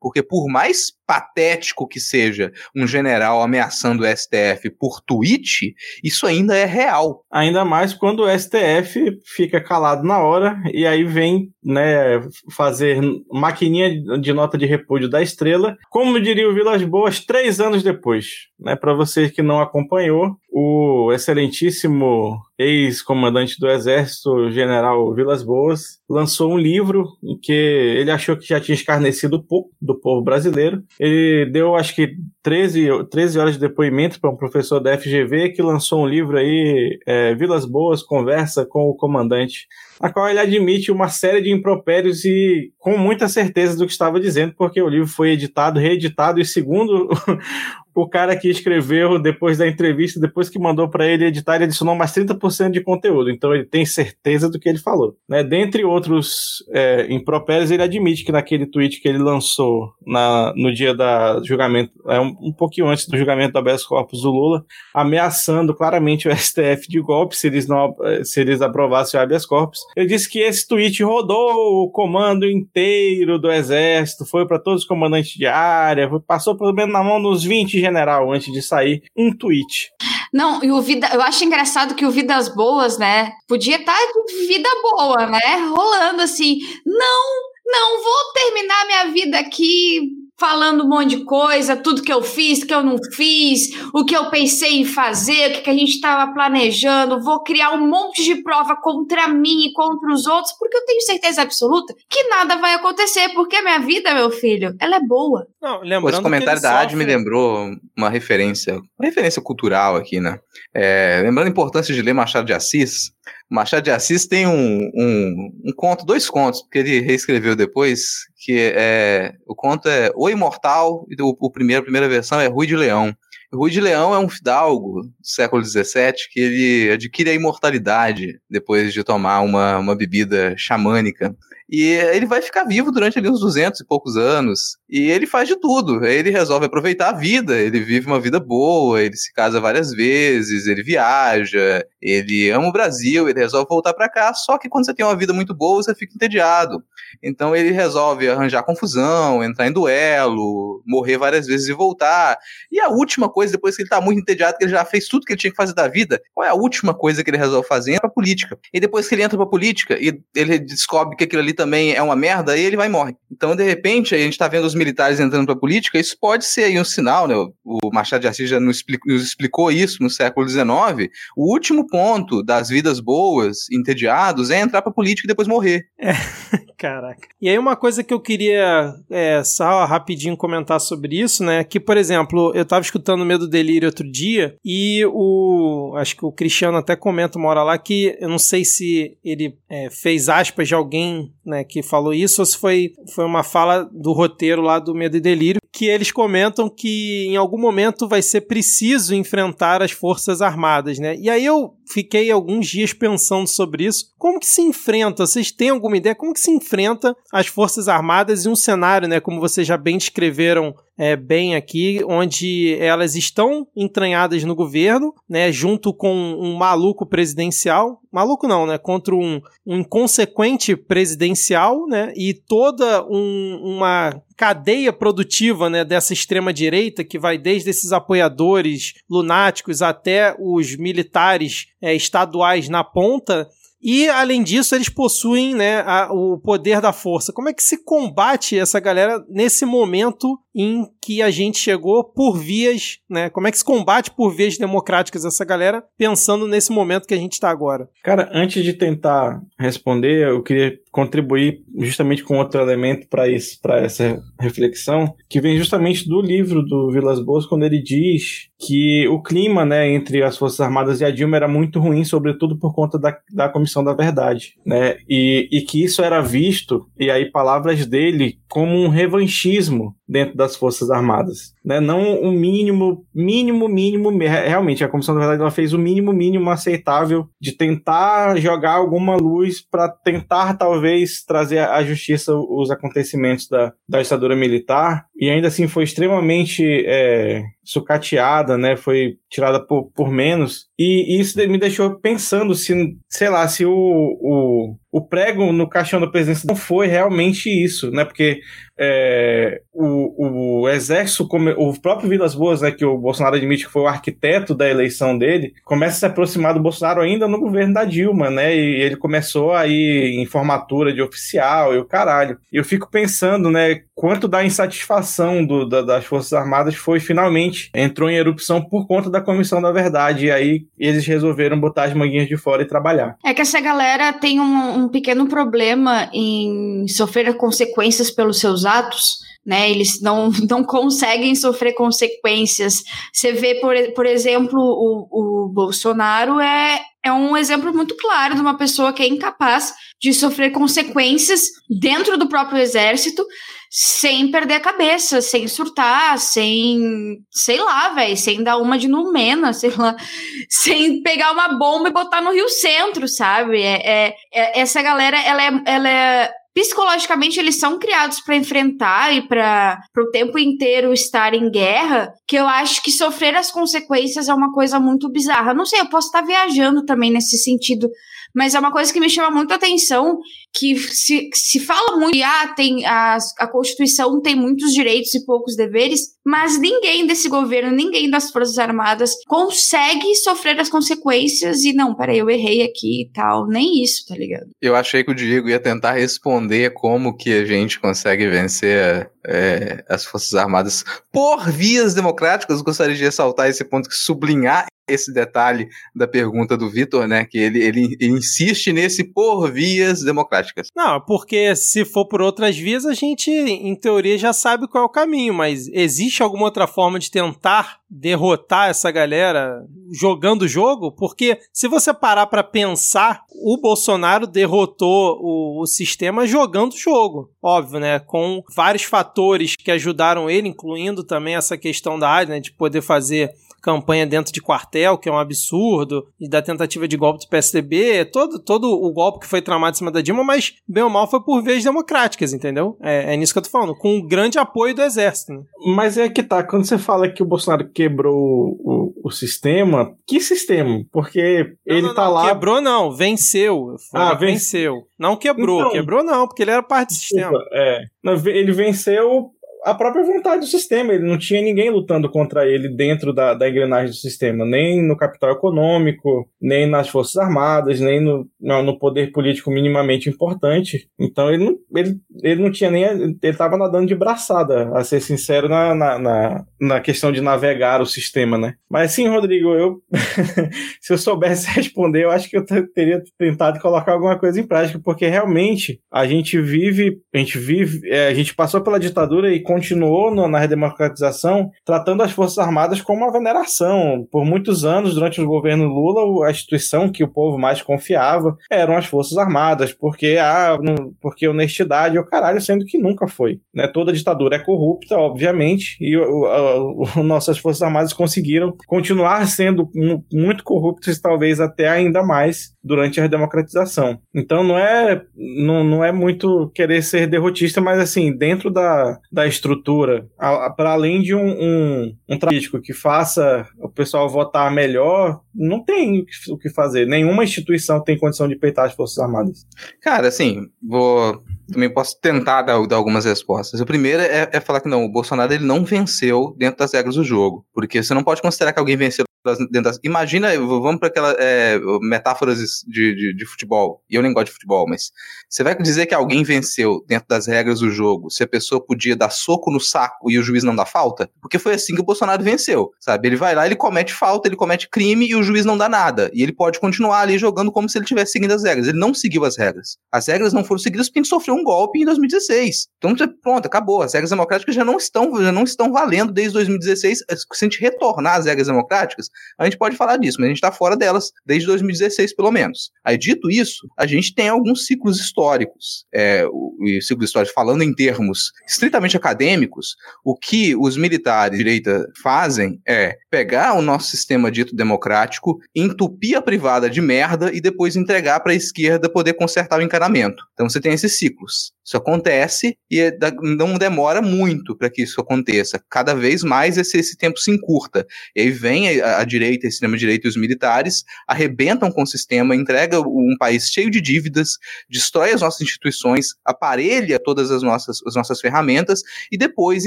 Porque por mais patético que seja um general ameaçando o STF por tweet, isso ainda é real. Ainda mais quando o STF fica calado na hora e aí vem né, fazer maquininha de nota de repúdio da estrela, como diria o Vilas Boas, três anos depois. Né, Para você que não acompanhou, o excelentíssimo ex-comandante do Exército, general Vilas Boas, lançou um livro em que ele achou que já tinha escarnecido o povo, do povo brasileiro. Ele deu, acho que, 13, 13 horas de depoimento para um professor da FGV que lançou um livro aí, é, Vilas Boas Conversa com o Comandante, na qual ele admite uma série de impropérios e com muita certeza do que estava dizendo, porque o livro foi editado, reeditado e segundo o cara que escreveu depois da entrevista, depois que mandou para ele editar, ele adicionou mais 30% de conteúdo. Então ele tem certeza do que ele falou. Né? Dentre outros é, impropérios, ele admite que naquele tweet que ele lançou na, no dia da julgamento, é, um, um pouquinho antes do julgamento do habeas corpus do Lula, ameaçando claramente o STF de golpe se eles, não, se eles aprovassem o habeas corpus. Ele disse que esse tweet rodou o comando inteiro do Exército, foi para todos os comandantes de área, passou pelo menos na mão dos 20 general antes de sair um tweet. Não, e o vida, eu acho engraçado que o Vidas Boas, né? Podia estar tá de vida boa, né? Rolando assim. Não, não vou terminar minha vida aqui falando um monte de coisa, tudo que eu fiz, que eu não fiz, o que eu pensei em fazer, o que, que a gente estava planejando, vou criar um monte de prova contra mim e contra os outros, porque eu tenho certeza absoluta que nada vai acontecer, porque a minha vida, meu filho, ela é boa. Não, lembrando Esse comentário da Ad me lembrou uma referência, uma referência cultural aqui, né? É, lembrando a importância de ler Machado de Assis, Machado de Assis tem um, um, um, conto, dois contos, que ele reescreveu depois, que é, o conto é O Imortal, e o, o primeiro, a primeira versão é Rui de Leão. Rui de Leão é um fidalgo do século XVII que ele adquire a imortalidade depois de tomar uma, uma bebida xamânica. E ele vai ficar vivo durante ali uns 200 e poucos anos. E ele faz de tudo. Ele resolve aproveitar a vida. Ele vive uma vida boa, ele se casa várias vezes, ele viaja, ele ama o Brasil, ele resolve voltar para cá. Só que quando você tem uma vida muito boa, você fica entediado. Então ele resolve arranjar confusão, entrar em duelo, morrer várias vezes e voltar. E a última coisa, depois que ele tá muito entediado, que ele já fez tudo que ele tinha que fazer da vida, qual é a última coisa que ele resolve fazer? Entra pra política. E depois que ele entra pra política e ele descobre que aquilo ali também é uma merda, aí ele vai e morre. Então, de repente, a gente tá vendo os militares entrando pra política, isso pode ser aí um sinal, né? O Machado de Assis já nos explicou, isso no século XIX. O último ponto das vidas boas, entediados, é entrar pra política e depois morrer. É, caraca. E aí uma coisa que eu queria é, só rapidinho comentar sobre isso, né? Que, por exemplo, eu tava escutando Medo Delírio outro dia e o... acho que o Cristiano até comenta uma hora lá que eu não sei se ele é, fez aspas de alguém né, que falou isso, ou se foi, foi uma fala do roteiro lá do Medo e Delírio, que eles comentam que em algum momento vai ser preciso enfrentar as Forças Armadas, né? E aí eu fiquei alguns dias pensando sobre isso. Como que se enfrenta? Vocês têm alguma ideia? Como que se enfrenta as Forças Armadas em um cenário, né, como vocês já bem descreveram é, bem aqui, onde elas estão entranhadas no governo, né, junto com um maluco presidencial, maluco não, né, contra um, um inconsequente presidencial, né, e toda um, uma cadeia produtiva né, dessa extrema direita que vai desde esses apoiadores lunáticos até os militares é, estaduais na ponta e, além disso, eles possuem né, a, o poder da força. Como é que se combate essa galera nesse momento em que a gente chegou por vias, né? Como é que se combate por vias democráticas essa galera, pensando nesse momento que a gente está agora? Cara, antes de tentar responder, eu queria contribuir justamente com outro elemento para essa reflexão, que vem justamente do livro do Vilas Boas, quando ele diz que o clima né, entre as Forças Armadas e a Dilma era muito ruim, sobretudo por conta da, da Comissão da Verdade. Né? E, e que isso era visto, e aí palavras dele, como um revanchismo dentro das Forças Armadas. Né? Não o mínimo, mínimo, mínimo, realmente a Comissão da Verdade ela fez o mínimo, mínimo aceitável de tentar jogar alguma luz para tentar talvez trazer à justiça os acontecimentos da, da ditadura militar, e ainda assim foi extremamente é, sucateada, né? Foi tirada por, por menos. E isso me deixou pensando se, sei lá, se o, o, o prego no caixão da presidência não foi realmente isso, né? Porque é, o, o exército, o próprio Vilas Boas, né, que o Bolsonaro admite que foi o arquiteto da eleição dele, começa a se aproximar do Bolsonaro ainda no governo da Dilma, né? E ele começou a ir em formatura de oficial e o caralho. E eu fico pensando, né, quanto da insatisfação do, da, das Forças Armadas foi finalmente entrou em erupção por conta da Comissão da Verdade. E aí eles resolveram botar as manguinhas de fora e trabalhar. É que essa galera tem um, um pequeno problema em sofrer consequências pelos seus atos né? Eles não, não conseguem sofrer consequências. Você vê, por, por exemplo, o, o Bolsonaro é, é um exemplo muito claro de uma pessoa que é incapaz de sofrer consequências dentro do próprio exército sem perder a cabeça, sem surtar, sem, sei lá, velho, sem dar uma de Numena, sei lá, sem pegar uma bomba e botar no Rio Centro, sabe? É, é, é essa galera, ela é, ela é psicologicamente eles são criados para enfrentar e para o tempo inteiro estar em guerra, que eu acho que sofrer as consequências é uma coisa muito bizarra. Não sei, eu posso estar viajando também nesse sentido, mas é uma coisa que me chama muito atenção, que se, se fala muito, ah, tem a, a Constituição tem muitos direitos e poucos deveres, mas ninguém desse governo, ninguém das Forças Armadas consegue sofrer as consequências e não, peraí, eu errei aqui e tal, nem isso, tá ligado? Eu achei que o Diego ia tentar responder como que a gente consegue vencer é, as Forças Armadas por vias democráticas. Gostaria de ressaltar esse ponto, sublinhar esse detalhe da pergunta do Vitor, né? Que ele, ele, ele, insiste nesse por vias democráticas. Não, porque se for por outras vias, a gente, em teoria, já sabe qual é o caminho, mas existe alguma outra forma de tentar derrotar essa galera jogando o jogo? Porque se você parar para pensar, o Bolsonaro derrotou o, o sistema jogando o jogo, óbvio, né? Com vários fatores que ajudaram ele, incluindo também essa questão da área, né? De poder fazer campanha dentro de quartel, que é um absurdo, e da tentativa de golpe do PSDB, todo, todo o golpe que foi tramado em cima da Dilma, mas bem ou mal foi por vezes democráticas, entendeu? É, é nisso que eu tô falando, com um grande apoio do exército. Né? Mas é que tá, quando você fala que o Bolsonaro quebrou o, o sistema, que sistema? Porque não, ele não, tá não, lá. Quebrou não, venceu. Ah, venceu. Não quebrou, então, quebrou não, porque ele era parte do sistema. É. Ele venceu a própria vontade do sistema. Ele não tinha ninguém lutando contra ele dentro da, da engrenagem do sistema, nem no capital econômico, nem nas Forças Armadas, nem no, no poder político minimamente importante. Então ele não, ele, ele não tinha nem. Ele estava nadando de braçada, a ser sincero, na, na, na, na, questão de navegar o sistema, né? Mas sim, Rodrigo, eu. se eu soubesse responder, eu acho que eu teria tentado colocar alguma coisa em prática, porque realmente a gente vive. A gente vive. É, a gente passou pela ditadura e continuou no, na redemocratização tratando as Forças Armadas como uma veneração. Por muitos anos, durante o governo Lula, a instituição que o povo mais confiava eram as Forças Armadas, porque, ah, porque honestidade é o caralho, sendo que nunca foi. Né? Toda ditadura é corrupta, obviamente, e o, o, o, nossas Forças Armadas conseguiram continuar sendo muito corruptas, talvez até ainda mais, durante a redemocratização. Então não é, não, não é muito querer ser derrotista, mas assim, dentro da, da estrutura, para além de um, um, um político que faça o pessoal votar melhor, não tem o que fazer. Nenhuma instituição tem condição de peitar as Forças Armadas. Cara, assim, vou. Também posso tentar dar, dar algumas respostas. O primeiro é, é, falar que não, o Bolsonaro ele não venceu dentro das regras do jogo. Porque você não pode considerar que alguém venceu dentro das, imagina, vamos para aquelas é, metáforas de, de, de, futebol, e eu nem gosto de futebol, mas você vai dizer que alguém venceu dentro das regras do jogo se a pessoa podia dar soco no saco e o juiz não dá falta? Porque foi assim que o Bolsonaro venceu, sabe? Ele vai lá, ele comete falta, ele comete crime e o juiz não dá nada. E ele pode continuar ali jogando como se ele tivesse seguindo as regras. Ele não seguiu as regras. As regras não foram seguidas porque gente sofreu um golpe em 2016. Então, pronto, acabou. As regras democráticas já não estão, já não estão valendo desde 2016. Se a gente retornar às regras democráticas, a gente pode falar disso, mas a gente está fora delas desde 2016, pelo menos. Aí, dito isso, a gente tem alguns ciclos históricos. É, o, o ciclo histórico, falando em termos estritamente acadêmicos, o que os militares de direita fazem é pegar o nosso sistema dito democrático, entupir a privada de merda e depois entregar para a esquerda poder consertar o encanamento. Então você tem esses ciclos. Isso acontece e é não demora muito para que isso aconteça. Cada vez mais esse, esse tempo se encurta. E aí vem a, a direita, a extrema-direita e os militares, arrebentam com o sistema, entrega um país cheio de dívidas, destrói as nossas instituições, aparelha todas as nossas, as nossas ferramentas e depois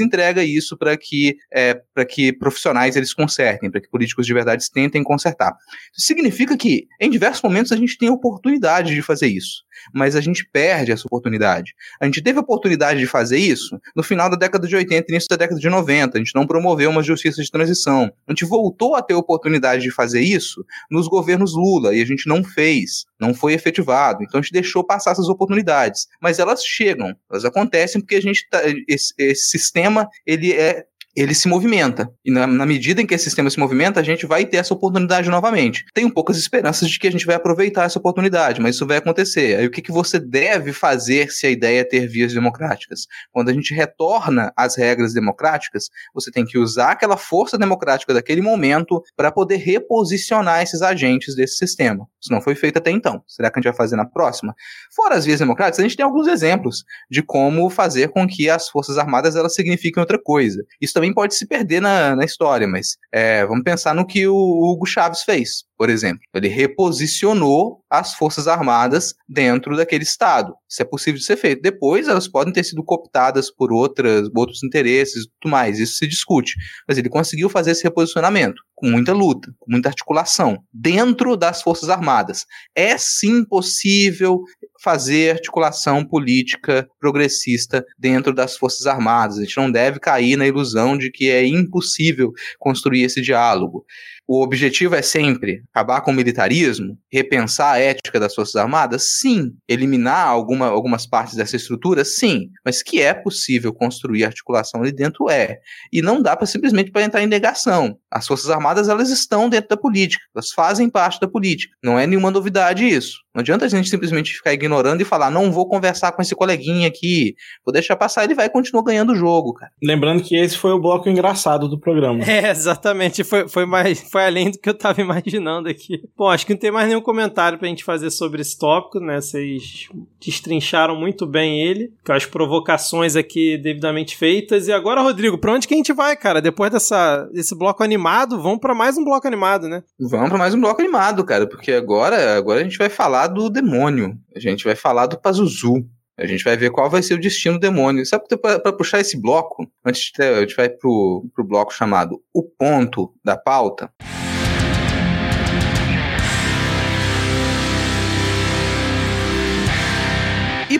entrega isso para que, é, que profissionais eles consertem, para que políticos de verdade tentem consertar. Isso significa que, em diversos momentos, a gente tem a oportunidade de fazer isso mas a gente perde essa oportunidade. A gente teve a oportunidade de fazer isso no final da década de 80 início da década de 90. A gente não promoveu uma justiça de transição. A gente voltou a ter oportunidade de fazer isso nos governos Lula e a gente não fez, não foi efetivado. Então a gente deixou passar essas oportunidades. Mas elas chegam, elas acontecem porque a gente tá, esse, esse sistema ele é ele se movimenta. E na, na, medida em que esse sistema se movimenta, a gente vai ter essa oportunidade novamente. Tenho poucas esperanças de que a gente vai aproveitar essa oportunidade, mas isso vai acontecer. Aí o que, que você deve fazer se a ideia é ter vias democráticas? Quando a gente retorna às regras democráticas, você tem que usar aquela força democrática daquele momento para poder reposicionar esses agentes desse sistema. Isso não foi feito até então. Será que a gente vai fazer na próxima? Fora as vias democráticas, a gente tem alguns exemplos de como fazer com que as forças armadas elas signifiquem outra coisa. Isso também pode se perder na, na história, mas é, vamos pensar no que o Hugo Chaves fez por exemplo. Ele reposicionou as Forças Armadas dentro daquele Estado. Isso é possível de ser feito. Depois, elas podem ter sido cooptadas por outras, outros interesses e tudo mais. Isso se discute. Mas ele conseguiu fazer esse reposicionamento com muita luta, com muita articulação, dentro das Forças Armadas. É sim possível fazer articulação política progressista dentro das Forças Armadas. A gente não deve cair na ilusão de que é impossível construir esse diálogo o objetivo é sempre acabar com o militarismo, repensar a ética das Forças Armadas? Sim. Eliminar alguma, algumas partes dessa estrutura? Sim. Mas que é possível construir articulação ali dentro? É. E não dá para simplesmente para entrar em negação. As Forças Armadas, elas estão dentro da política, elas fazem parte da política. Não é nenhuma novidade isso. Não adianta a gente simplesmente ficar ignorando e falar, não vou conversar com esse coleguinha aqui, vou deixar passar, ele vai continuar ganhando o jogo, cara. Lembrando que esse foi o bloco engraçado do programa. É, exatamente. Foi, foi, mais, foi além do que eu tava imaginando aqui. Bom, acho que não tem mais nenhum comentário pra gente fazer sobre esse tópico, né? Vocês destrincharam muito bem ele, com as provocações aqui devidamente feitas. E agora, Rodrigo, pra onde que a gente vai, cara? Depois dessa, desse bloco animado, vamos para mais um bloco animado, né? Vamos para mais um bloco animado, cara, porque agora, agora a gente vai falar do demônio. A gente vai falar do Pazuzu. A gente vai ver qual vai ser o destino do demônio. Sabe para puxar esse bloco, antes de a gente vai pro, pro bloco chamado O Ponto da Pauta.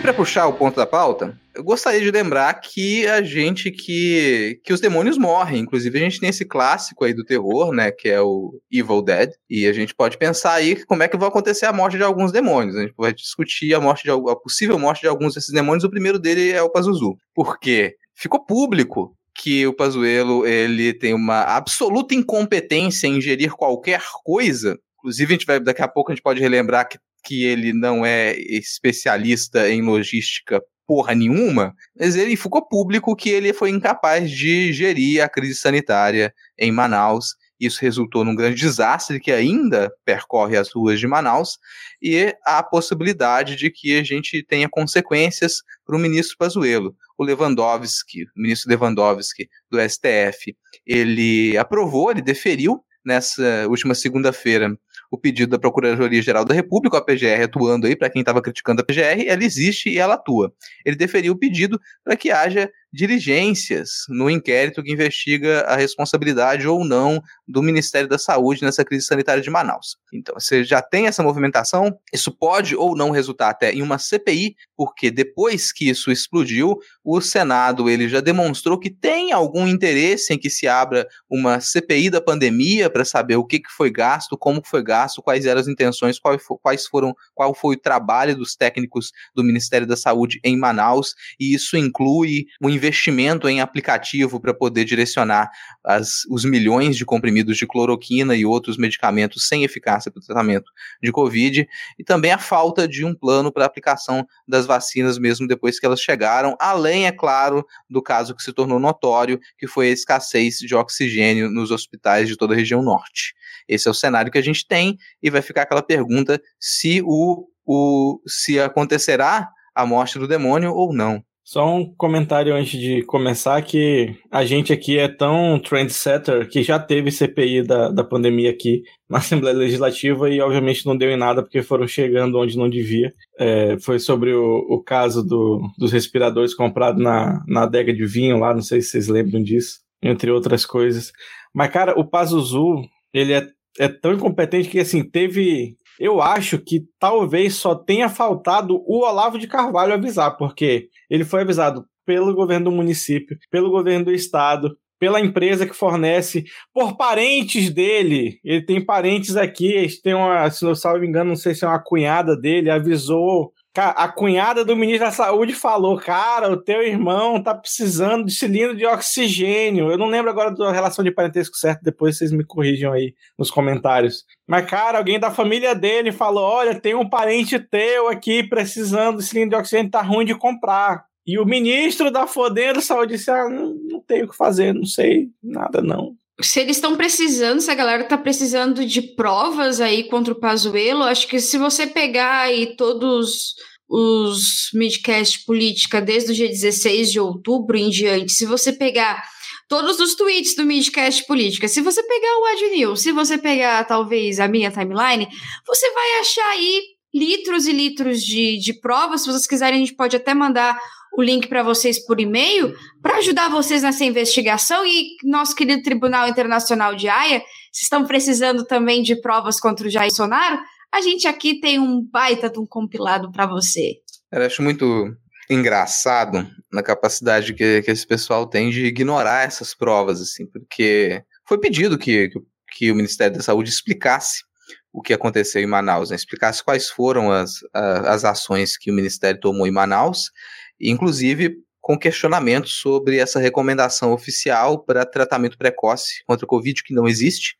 Para puxar o ponto da pauta, eu gostaria de lembrar que a gente que que os demônios morrem, inclusive a gente tem esse clássico aí do terror, né, que é o Evil Dead, e a gente pode pensar aí como é que vai acontecer a morte de alguns demônios. A gente vai discutir a morte de a possível morte de alguns desses demônios. O primeiro dele é o Pazuzu. Por quê? Ficou público que o Pazuello ele tem uma absoluta incompetência em gerir qualquer coisa. Inclusive, a gente vai, daqui a pouco a gente pode relembrar que que ele não é especialista em logística porra nenhuma, mas ele ficou público que ele foi incapaz de gerir a crise sanitária em Manaus. Isso resultou num grande desastre que ainda percorre as ruas de Manaus e a possibilidade de que a gente tenha consequências para o ministro Pazuello. O Lewandowski, o ministro Lewandowski do STF, ele aprovou, ele deferiu nessa última segunda-feira o pedido da Procuradoria-Geral da República, a PGR atuando aí, para quem estava criticando a PGR, ela existe e ela atua. Ele deferiu o pedido para que haja diligências no inquérito que investiga a responsabilidade ou não do Ministério da Saúde nessa crise sanitária de Manaus. Então, você já tem essa movimentação, isso pode ou não resultar até em uma CPI, porque depois que isso explodiu, o Senado ele já demonstrou que tem algum interesse em que se abra uma CPI da pandemia para saber o que, que foi gasto, como foi gasto, quais eram as intenções, quais foram, qual foi o trabalho dos técnicos do Ministério da Saúde em Manaus, e isso inclui o investimento em aplicativo para poder direcionar as, os milhões de comprimidos de cloroquina e outros medicamentos sem eficácia para o tratamento de Covid, e também a falta de um plano para aplicação das vacinas mesmo depois que elas chegaram, além, é claro, do caso que se tornou notório, que foi a escassez de oxigênio nos hospitais de toda a região norte. Esse é o cenário que a gente tem, e vai ficar aquela pergunta se o, o se acontecerá a morte do demônio ou não. Só um comentário antes de começar que a gente aqui é tão trendsetter que já teve CPI da, da pandemia aqui na Assembleia Legislativa e obviamente não deu em nada porque foram chegando onde não devia. É, foi sobre o, o caso do, dos respiradores comprados na, na adega de vinho lá, não sei se vocês lembram disso, entre outras coisas. Mas, cara, o Pazuzu, ele é, é tão incompetente que, assim, teve eu acho que talvez só tenha faltado o Olavo de Carvalho avisar, porque ele foi avisado pelo governo do município, pelo governo do estado, pela empresa que fornece, por parentes dele. Ele tem parentes aqui, tem uma, se não salvo engano, não sei se é uma cunhada dele, avisou a cunhada do ministro da Saúde falou: Cara, o teu irmão tá precisando de cilindro de oxigênio. Eu não lembro agora da relação de parentesco certo, depois vocês me corrijam aí nos comentários. Mas, cara, alguém da família dele falou: Olha, tem um parente teu aqui precisando de cilindro de oxigênio, tá ruim de comprar. E o ministro da Fodendo Saúde disse: Ah, não, não tenho o que fazer, não sei nada não se eles estão precisando, se a galera está precisando de provas aí contra o Pazuello, acho que se você pegar aí todos os midcast política desde o dia 16 de outubro em diante, se você pegar todos os tweets do midcast política, se você pegar o Ad News, se você pegar talvez a minha timeline, você vai achar aí litros e litros de, de provas. Se vocês quiserem, a gente pode até mandar o link para vocês por e-mail para ajudar vocês nessa investigação e nosso querido Tribunal Internacional de Haia, se estão precisando também de provas contra o Jair Bolsonaro, a gente aqui tem um baita de um compilado para você. Eu acho muito engraçado na capacidade que, que esse pessoal tem de ignorar essas provas, assim, porque foi pedido que, que o Ministério da Saúde explicasse o que aconteceu em Manaus, né? explicasse quais foram as, as ações que o Ministério tomou em Manaus inclusive com questionamentos sobre essa recomendação oficial para tratamento precoce contra o Covid, que não existe.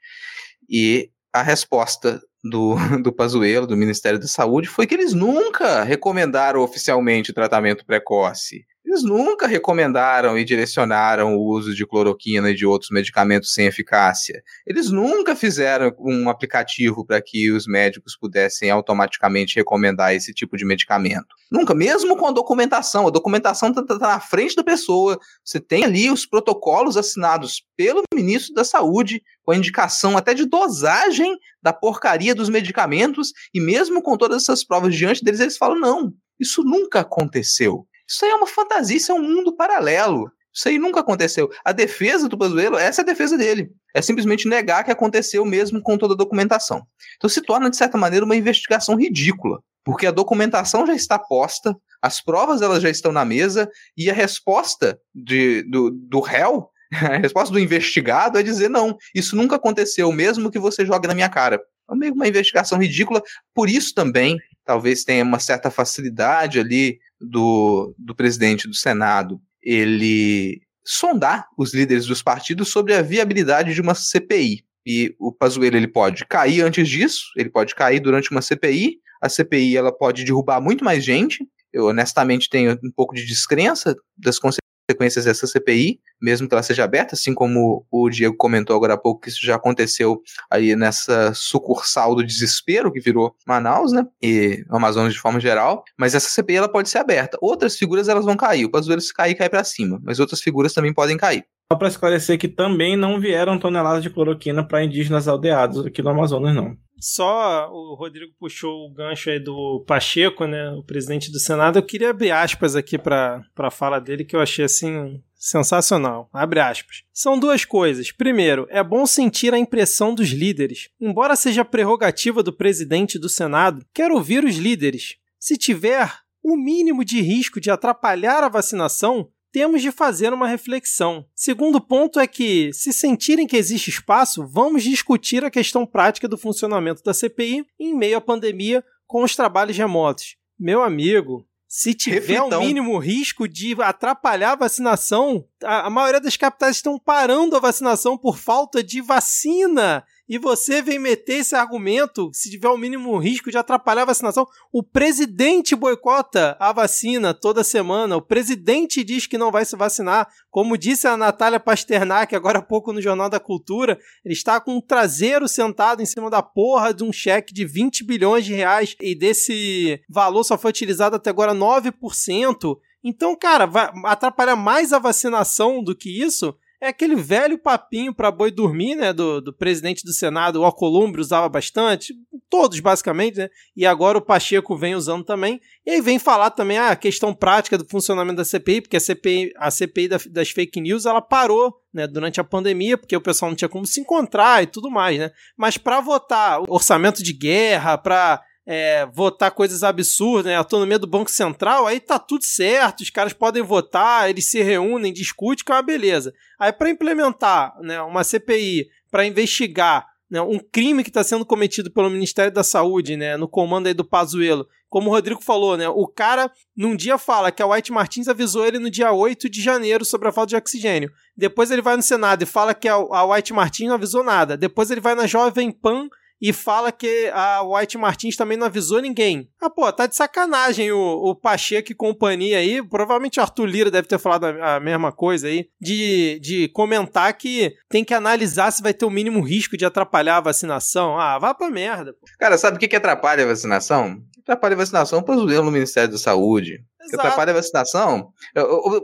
E a resposta do, do Pazuello, do Ministério da Saúde, foi que eles nunca recomendaram oficialmente tratamento precoce. Eles nunca recomendaram e direcionaram o uso de cloroquina e de outros medicamentos sem eficácia. Eles nunca fizeram um aplicativo para que os médicos pudessem automaticamente recomendar esse tipo de medicamento. Nunca, mesmo com a documentação. A documentação está tá na frente da pessoa. Você tem ali os protocolos assinados pelo ministro da Saúde, com a indicação até de dosagem da porcaria dos medicamentos, e mesmo com todas essas provas diante deles, eles falam: não, isso nunca aconteceu. Isso aí é uma fantasia, isso é um mundo paralelo. Isso aí nunca aconteceu. A defesa do Pazuello, essa é a defesa dele. É simplesmente negar que aconteceu mesmo com toda a documentação. Então se torna, de certa maneira, uma investigação ridícula. Porque a documentação já está posta, as provas elas já estão na mesa, e a resposta de, do, do réu, a resposta do investigado é dizer não, isso nunca aconteceu, mesmo que você jogue na minha cara. É meio uma investigação ridícula. Por isso também, talvez tenha uma certa facilidade ali do, do presidente do Senado ele sondar os líderes dos partidos sobre a viabilidade de uma CPI. E o Pazuello ele pode cair antes disso, ele pode cair durante uma CPI. A CPI ela pode derrubar muito mais gente. Eu honestamente tenho um pouco de descrença das consequências consequências dessa CPI, mesmo que ela seja aberta, assim como o Diego comentou agora há pouco que isso já aconteceu aí nessa sucursal do desespero que virou Manaus, né, e Amazonas de forma geral, mas essa CPI ela pode ser aberta. Outras figuras elas vão cair, o Pazuello se cair, cai para cima, mas outras figuras também podem cair. Só para esclarecer que também não vieram toneladas de cloroquina para indígenas aldeados aqui no Amazonas, não. Só o Rodrigo puxou o gancho aí do Pacheco, né, o presidente do Senado. Eu queria abrir aspas aqui para a fala dele que eu achei assim sensacional. Abre aspas. São duas coisas. Primeiro, é bom sentir a impressão dos líderes. Embora seja prerrogativa do presidente do Senado, quero ouvir os líderes. Se tiver o mínimo de risco de atrapalhar a vacinação, temos de fazer uma reflexão. Segundo ponto é que, se sentirem que existe espaço, vamos discutir a questão prática do funcionamento da CPI em meio à pandemia com os trabalhos remotos. Meu amigo, se tiver o um mínimo risco de atrapalhar a vacinação, a, a maioria das capitais estão parando a vacinação por falta de vacina e você vem meter esse argumento, se tiver o mínimo risco de atrapalhar a vacinação. O presidente boicota a vacina toda semana. O presidente diz que não vai se vacinar. Como disse a Natália Pasternak agora há pouco no Jornal da Cultura, ele está com o traseiro sentado em cima da porra de um cheque de 20 bilhões de reais e desse valor só foi utilizado até agora 9%. Então, cara, vai atrapalhar mais a vacinação do que isso é aquele velho papinho para boi dormir, né? Do, do presidente do Senado, o Alcolumbre usava bastante, todos basicamente, né? E agora o Pacheco vem usando também. E aí vem falar também ah, a questão prática do funcionamento da CPI, porque a CPI, a CPI das fake news ela parou né, durante a pandemia, porque o pessoal não tinha como se encontrar e tudo mais, né? Mas para votar orçamento de guerra, para é, votar coisas absurdas, né? Autonomia do Banco Central, aí tá tudo certo, os caras podem votar, eles se reúnem, discutem, que é uma beleza. Aí para implementar né, uma CPI para investigar né, um crime que está sendo cometido pelo Ministério da Saúde, né, no comando aí do Pazuello, como o Rodrigo falou, né, o cara num dia fala que a White Martins avisou ele no dia 8 de janeiro sobre a falta de oxigênio. Depois ele vai no Senado e fala que a, White Martins não avisou nada. Depois ele vai na Jovem Pan e fala que a White Martins também não avisou ninguém. Ah, pô, tá de sacanagem o, o Pacheco e companhia aí. Provavelmente o Arthur Lira deve ter falado a, a, mesma coisa aí. De, de comentar que tem que analisar se vai ter o mínimo risco de atrapalhar a vacinação. Ah, vá pra merda. Pô. Cara, sabe o que, que atrapalha a vacinação? Atrapalha a vacinação por exemplo no Ministério da Saúde. Que atrapalha a vacinação.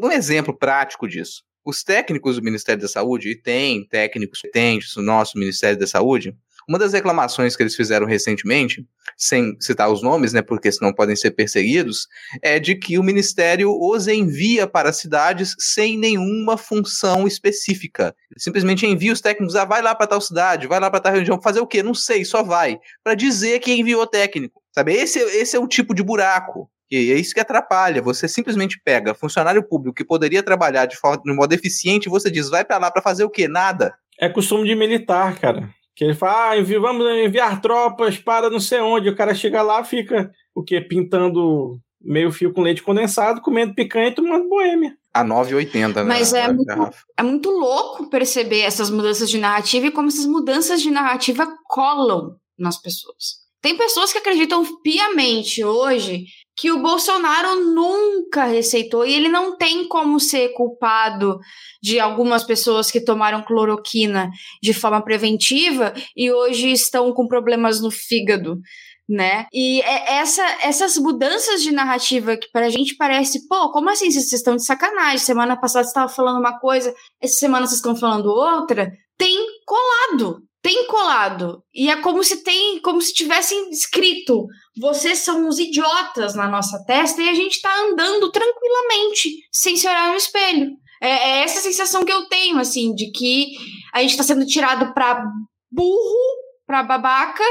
Um exemplo prático disso. Os técnicos do Ministério da Saúde, e tem técnicos, tem no nosso Ministério da Saúde, uma das reclamações que eles fizeram recentemente, sem citar os nomes, né, porque senão podem ser perseguidos, é de que o ministério os envia para cidades sem nenhuma função específica. simplesmente envia os técnicos, ah, vai lá para tal cidade, vai lá para tal região, fazer o quê? Não sei, só vai, para dizer que enviou técnico. Sabe? Esse, esse é o tipo de buraco e é isso que atrapalha. Você simplesmente pega funcionário público que poderia trabalhar de, forma, de modo eficiente e você diz, vai para lá para fazer o quê? Nada. É costume de militar, cara. Que ele fala, ah, envi, vamos enviar tropas para não sei onde. O cara chega lá, fica o quê? Pintando meio fio com leite condensado, comendo picanha e tomando boêmia. A 9,80, né? Mas é muito, é muito louco perceber essas mudanças de narrativa e como essas mudanças de narrativa colam nas pessoas. Tem pessoas que acreditam piamente hoje que o Bolsonaro nunca receitou e ele não tem como ser culpado de algumas pessoas que tomaram cloroquina de forma preventiva e hoje estão com problemas no fígado. Né? E é essa, essas mudanças de narrativa que pra gente parece, pô, como assim vocês estão de sacanagem? Semana passada estava falando uma coisa, essa semana vocês estão falando outra, tem colado, tem colado. E é como se tem, como se tivessem escrito: vocês são uns idiotas na nossa testa e a gente tá andando tranquilamente, sem se olhar no espelho. É, é essa sensação que eu tenho, assim, de que a gente tá sendo tirado pra burro, pra babaca,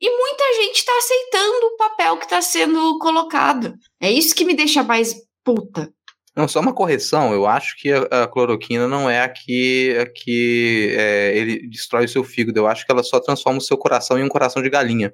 e muita gente tá aceitando o papel que tá sendo colocado. É isso que me deixa mais puta. Não, só uma correção, eu acho que a, a cloroquina não é a que, a que é, ele destrói o seu fígado, eu acho que ela só transforma o seu coração em um coração de galinha.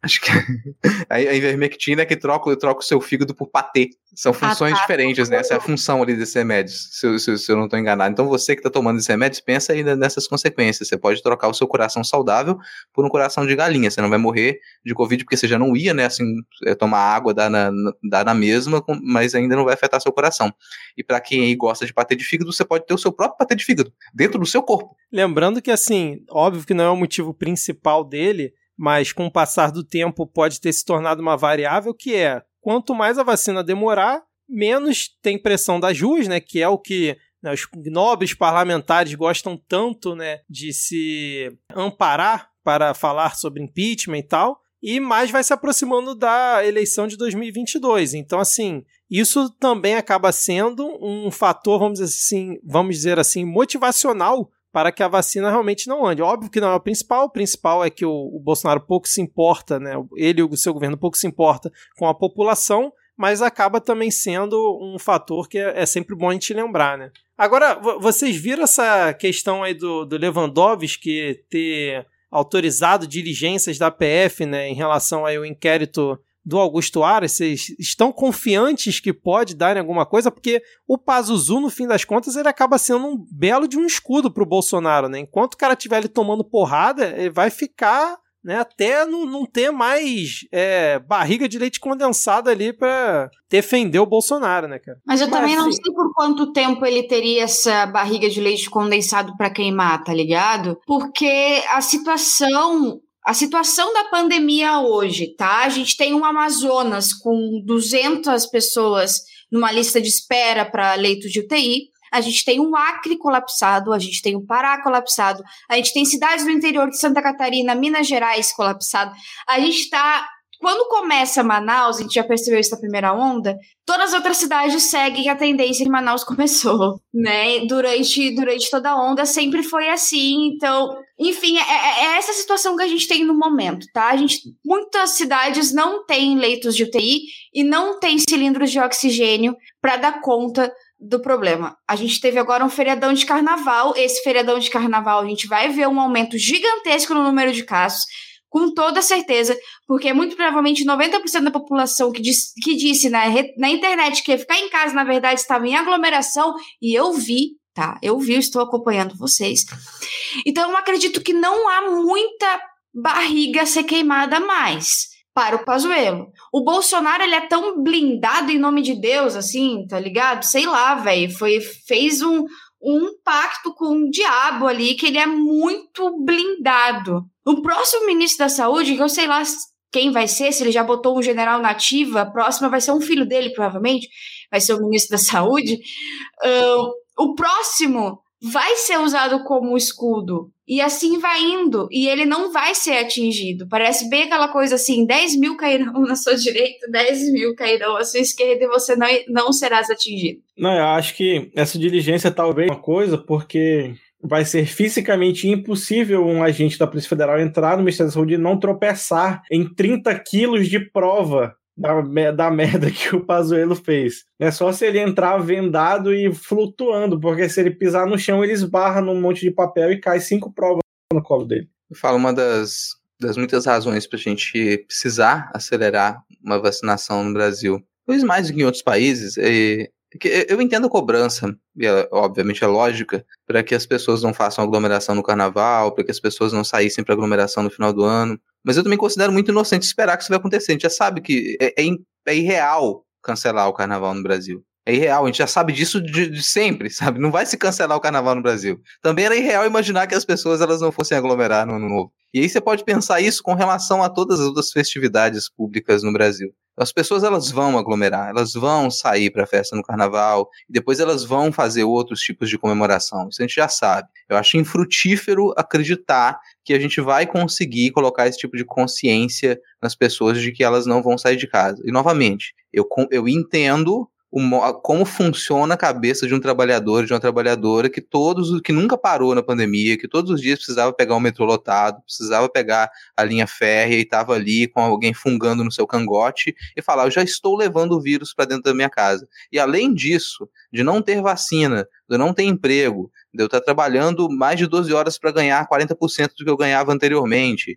Acho que a ivermectina é que troca, troca o seu fígado por patê. São funções ah, tá. diferentes, né? Essa é a função ali desses remédios, se eu, se, se eu não estou enganado. Então você que está tomando esses remédios, pensa ainda nessas consequências. Você pode trocar o seu coração saudável por um coração de galinha. Você não vai morrer de Covid porque você já não ia, né? Assim, é, tomar água, dá na, dá na mesma, mas ainda não vai afetar seu coração. E para quem gosta de patê de fígado, você pode ter o seu próprio patê de fígado dentro do seu corpo. Lembrando que, assim, óbvio que não é o motivo principal dele, mas com o passar do tempo pode ter se tornado uma variável que é quanto mais a vacina demorar, menos tem pressão das ruas, né, que é o que né, os nobres parlamentares gostam tanto né, de se amparar para falar sobre impeachment e tal, e mais vai se aproximando da eleição de 2022. Então, assim, isso também acaba sendo um fator, vamos dizer assim, vamos dizer assim, motivacional para que a vacina realmente não ande. Óbvio que não é o principal, o principal é que o, o Bolsonaro pouco se importa, né? Ele e o seu governo pouco se importa com a população, mas acaba também sendo um fator que é, é sempre bom a gente lembrar, né? Agora, vocês viram essa questão aí do, do Lewandowski ter autorizado diligências da PF, né, em relação ao inquérito do Augusto Aras, vocês estão confiantes que pode dar em alguma coisa? Porque o Pazuzu, no fim das contas, ele acaba sendo um belo de um escudo pro Bolsonaro, né? Enquanto o cara estiver ali tomando porrada, ele vai ficar né, até não, não ter mais é, barriga de leite condensado ali para defender o Bolsonaro, né, cara? Mas eu Mas, também não sei por quanto tempo ele teria essa barriga de leite condensado para queimar, tá ligado? Porque a situação a situação da pandemia hoje, tá? A gente tem um Amazonas com 200 pessoas numa lista de espera para leito de UTI. A gente tem um Acre colapsado, a gente tem um Pará colapsado, a gente tem cidades do interior de Santa Catarina, Minas Gerais colapsado. A gente está quando começa Manaus, a gente já percebeu isso na primeira onda, todas as outras cidades seguem a tendência que Manaus começou, né? Durante, durante toda a onda sempre foi assim. Então, enfim, é, é, é essa situação que a gente tem no momento, tá? A gente, muitas cidades não têm leitos de UTI e não têm cilindros de oxigênio para dar conta do problema. A gente teve agora um feriadão de carnaval. Esse feriadão de carnaval, a gente vai ver um aumento gigantesco no número de casos com toda certeza, porque muito provavelmente 90% da população que, diz, que disse na, na internet que ia ficar em casa, na verdade, estava em aglomeração, e eu vi, tá? Eu vi, estou acompanhando vocês. Então, eu acredito que não há muita barriga a ser queimada mais para o Pazuello. O Bolsonaro, ele é tão blindado em nome de Deus, assim, tá ligado? Sei lá, velho, foi fez um, um pacto com o diabo ali, que ele é muito blindado. O próximo ministro da Saúde, que eu sei lá quem vai ser, se ele já botou um general nativa, a próxima vai ser um filho dele, provavelmente, vai ser o ministro da Saúde. Uh, o próximo vai ser usado como escudo. E assim vai indo. E ele não vai ser atingido. Parece bem aquela coisa assim: 10 mil cairão na sua direita, 10 mil cairão à sua esquerda e você não, não serás atingido. Não, eu acho que essa diligência talvez uma coisa, porque vai ser fisicamente impossível um agente da Polícia Federal entrar no Ministério da Saúde e não tropeçar em 30 quilos de prova da, da merda que o Pazuello fez. É só se ele entrar vendado e flutuando, porque se ele pisar no chão, ele esbarra num monte de papel e cai cinco provas no colo dele. Eu falo uma das, das muitas razões para a gente precisar acelerar uma vacinação no Brasil. Talvez mais do que em outros países, eu entendo a cobrança, e é, obviamente é lógica, para que as pessoas não façam aglomeração no carnaval, para que as pessoas não saíssem para aglomeração no final do ano. Mas eu também considero muito inocente esperar que isso vai acontecer. A gente já sabe que é, é, é irreal cancelar o carnaval no Brasil. É irreal, a gente já sabe disso de, de, sempre, sabe? Não vai se cancelar o carnaval no Brasil. Também era irreal imaginar que as pessoas elas não fossem aglomerar no ano novo. E aí você pode pensar isso com relação a todas as outras festividades públicas no Brasil. As pessoas elas vão aglomerar, elas vão sair para festa no carnaval, e depois elas vão fazer outros tipos de comemoração. Isso a gente já sabe. Eu acho infrutífero acreditar que a gente vai conseguir colocar esse tipo de consciência nas pessoas de que elas não vão sair de casa. E novamente, eu, eu entendo como funciona a cabeça de um trabalhador, de uma trabalhadora que todos, que nunca parou na pandemia, que todos os dias precisava pegar o metrô lotado, precisava pegar a linha férrea e estava ali com alguém fungando no seu cangote e falar: eu já estou levando o vírus para dentro da minha casa. E além disso, de não ter vacina, de não ter emprego, de eu estar trabalhando mais de 12 horas para ganhar 40% do que eu ganhava anteriormente.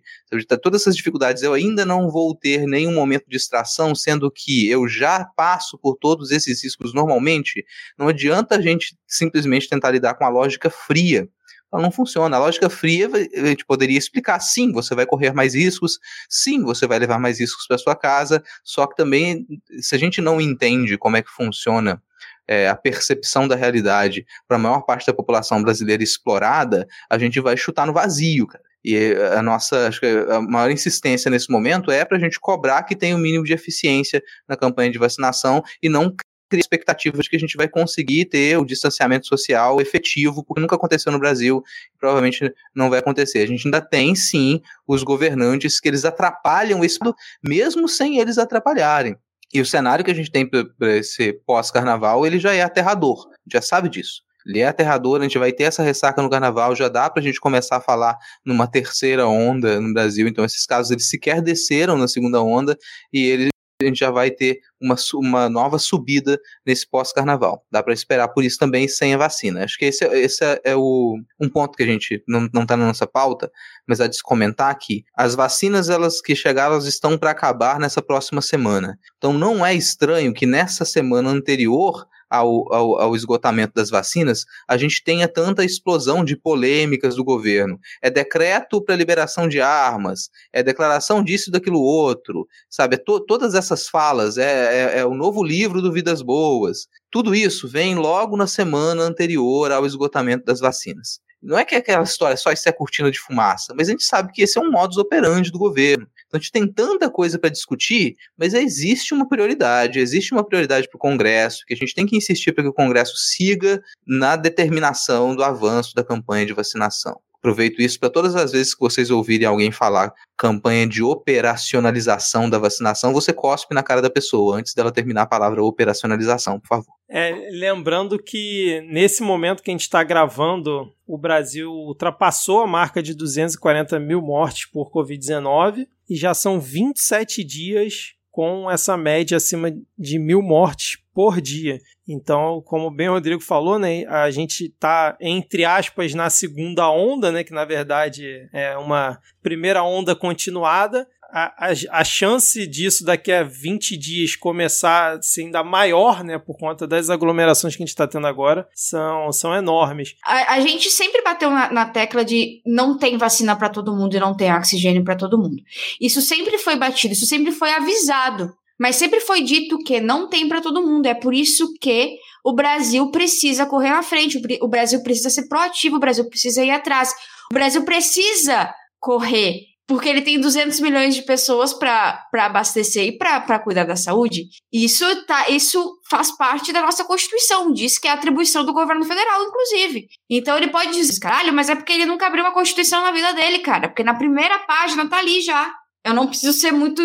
Todas essas dificuldades eu ainda não vou ter nenhum momento de distração, sendo que eu já passo por todos esses riscos normalmente. Não adianta a gente simplesmente tentar lidar com a lógica fria ela não funciona. A lógica fria, a gente poderia explicar, sim, você vai correr mais riscos, sim, você vai levar mais riscos para sua casa, só que também, se a gente não entende como é que funciona é, a percepção da realidade para a maior parte da população brasileira explorada, a gente vai chutar no vazio, cara. E a nossa, acho que a maior insistência nesse momento é para a gente cobrar que tenha o um mínimo de eficiência na campanha de vacinação e não cria expectativa de que a gente vai conseguir ter o distanciamento social efetivo, porque nunca aconteceu no Brasil, e provavelmente não vai acontecer. A gente ainda tem, sim, os governantes que eles atrapalham isso, mesmo sem eles atrapalharem. E o cenário que a gente tem para esse pós-carnaval, ele já é aterrador, já sabe disso. Ele é aterrador, a gente vai ter essa ressaca no carnaval, já dá para a gente começar a falar numa terceira onda no Brasil, então esses casos eles sequer desceram na segunda onda e eles a gente já vai ter uma, uma nova subida nesse pós-carnaval. Dá para esperar por isso também sem a vacina. Acho que esse, é, esse é, é o, um ponto que a gente não está na nossa pauta, mas a de comentar aqui. As vacinas elas que chegaram, elas estão para acabar nessa próxima semana. Então não é estranho que nessa semana anterior ao, ao, ao, esgotamento das vacinas, a gente tenha tanta explosão de polêmicas do governo. É decreto para liberação de armas, é declaração disso e daquilo outro, sabe? É to, todas essas falas, é, é, é o novo livro do Vidas Boas. Tudo isso vem logo na semana anterior ao esgotamento das vacinas. Não é que aquela história só isso é cortina de fumaça, mas a gente sabe que esse é um modus operandi do governo. Então a gente tem tanta coisa para discutir, mas existe uma prioridade, existe uma prioridade para o Congresso, que a gente tem que insistir para que o Congresso siga na determinação do avanço da campanha de vacinação. Aproveito isso para todas as vezes que vocês ouvirem alguém falar campanha de operacionalização da vacinação, você cospe na cara da pessoa antes dela terminar a palavra operacionalização, por favor. É, lembrando que nesse momento que a gente está gravando, o Brasil ultrapassou a marca de 240 mil mortes por Covid-19 e já são 27 dias com essa média acima de mil mortes por dia. Então, como bem o Rodrigo falou, né, a gente está, entre aspas, na segunda onda, né, que na verdade é uma primeira onda continuada. A, a, chance disso daqui a 20 dias começar a ser ainda maior, né, por conta das aglomerações que a gente está tendo agora, são, são enormes. A, a gente sempre bateu na, na, tecla de não tem vacina para todo mundo e não tem oxigênio para todo mundo. Isso sempre foi batido, isso sempre foi avisado. Mas sempre foi dito que não tem para todo mundo. É por isso que o Brasil precisa correr na frente, o Brasil precisa ser proativo, o Brasil precisa ir atrás. O Brasil precisa correr, porque ele tem 200 milhões de pessoas para abastecer e para cuidar da saúde. Isso, tá, isso faz parte da nossa Constituição, diz que é atribuição do governo federal, inclusive. Então ele pode dizer, caralho, mas é porque ele nunca abriu uma Constituição na vida dele, cara, porque na primeira página tá ali já. Eu não preciso ser muito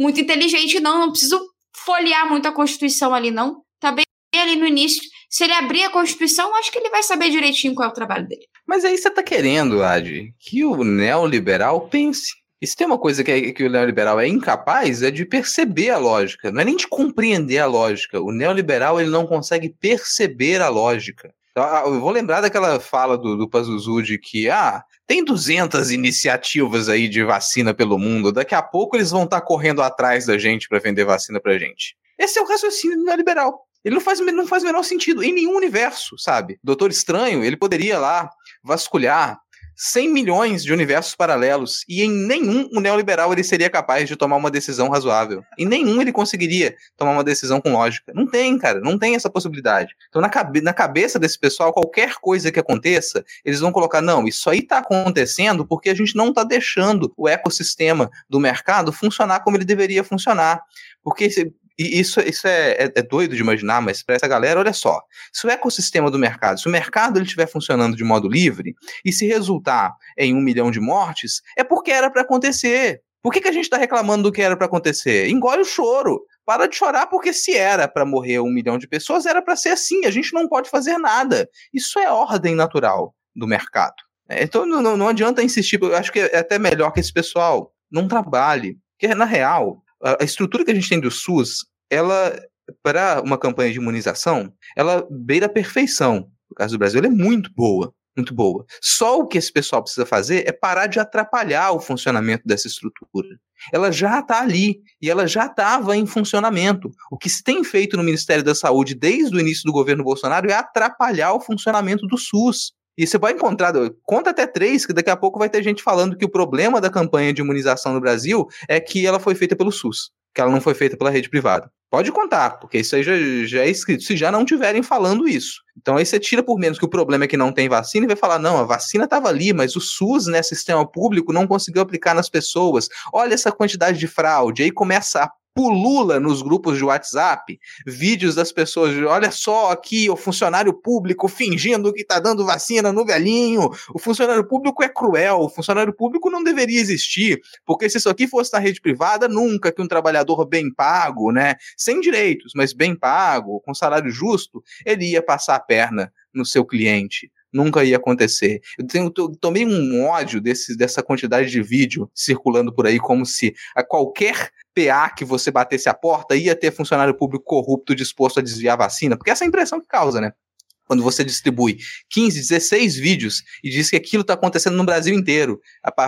muito inteligente, não. Não preciso folhear muito a Constituição ali, não. Tá bem ali no início. Se ele abrir a Constituição, acho que ele vai saber direitinho qual é o trabalho dele. Mas aí você tá querendo, Ad, que o neoliberal pense. E se tem uma coisa que, é, que o neoliberal é incapaz, é de perceber a lógica. Não é nem de compreender a lógica. O neoliberal ele não consegue perceber a lógica. Então, ah, eu vou lembrar daquela fala do, do Pazuzu de que, ah, tem 200 iniciativas aí de vacina pelo mundo, daqui a pouco eles vão estar tá correndo atrás da gente para vender vacina pra gente. Esse é o raciocínio neoliberal. Ele não faz, não faz o menor sentido em nenhum universo, sabe? Doutor Estranho, ele poderia lá vasculhar 100 milhões de universos paralelos e em nenhum o neoliberal ele seria capaz de tomar uma decisão razoável. Em nenhum ele conseguiria tomar uma decisão com lógica. Não tem, cara, não tem essa possibilidade. Então, na, cabe na cabeça desse pessoal, qualquer coisa que aconteça, eles vão colocar: não, isso aí tá acontecendo porque a gente não tá deixando o ecossistema do mercado funcionar como ele deveria funcionar. Porque e isso, isso é, é, é, doido de imaginar, mas para essa galera, olha só. Se o ecossistema do mercado, se o mercado ele estiver funcionando de modo livre, e se resultar em um milhão de mortes, é porque era para acontecer. Por que, que a gente está reclamando do que era para acontecer? Engole o choro. Para de chorar, porque se era para morrer um milhão de pessoas, era para ser assim. A gente não pode fazer nada. Isso é ordem natural do mercado. É, então não, não adianta insistir. Eu acho que é até melhor que esse pessoal não trabalhe. Porque, na real, a estrutura que a gente tem do SUS ela, para uma campanha de imunização, ela beira a perfeição. No caso do Brasil, ela é muito boa, muito boa. Só o que esse pessoal precisa fazer é parar de atrapalhar o funcionamento dessa estrutura. Ela já está ali e ela já estava em funcionamento. O que se tem feito no Ministério da Saúde desde o início do governo Bolsonaro é atrapalhar o funcionamento do SUS. E você vai encontrar, conta até três, que daqui a pouco vai ter gente falando que o problema da campanha de imunização no Brasil é que ela foi feita pelo SUS, que ela não foi feita pela rede privada. Pode contar, porque isso aí já, já, é escrito, se já não tiverem falando isso. Então aí você tira por menos que o problema é que não tem vacina e vai falar, não, a vacina estava ali, mas o SUS, né, sistema público, não conseguiu aplicar nas pessoas. Olha essa quantidade de fraude. Aí começa a pulula nos grupos de WhatsApp vídeos das pessoas, olha só aqui o funcionário público fingindo que está dando vacina no velhinho. O funcionário público é cruel, o funcionário público não deveria existir, porque se isso aqui fosse na rede privada, nunca que um trabalhador bem pago, né, sem direitos, mas bem pago, com salário justo, ele ia passar a perna no seu cliente nunca ia acontecer. Eu tenho, tomei um ódio desse, dessa quantidade de vídeo circulando por aí, como se a qualquer PA que você batesse a porta ia ter funcionário público corrupto disposto a desviar a vacina, porque essa é a impressão que causa, né? Quando você distribui 15, 16 vídeos e diz que aquilo está acontecendo no Brasil inteiro,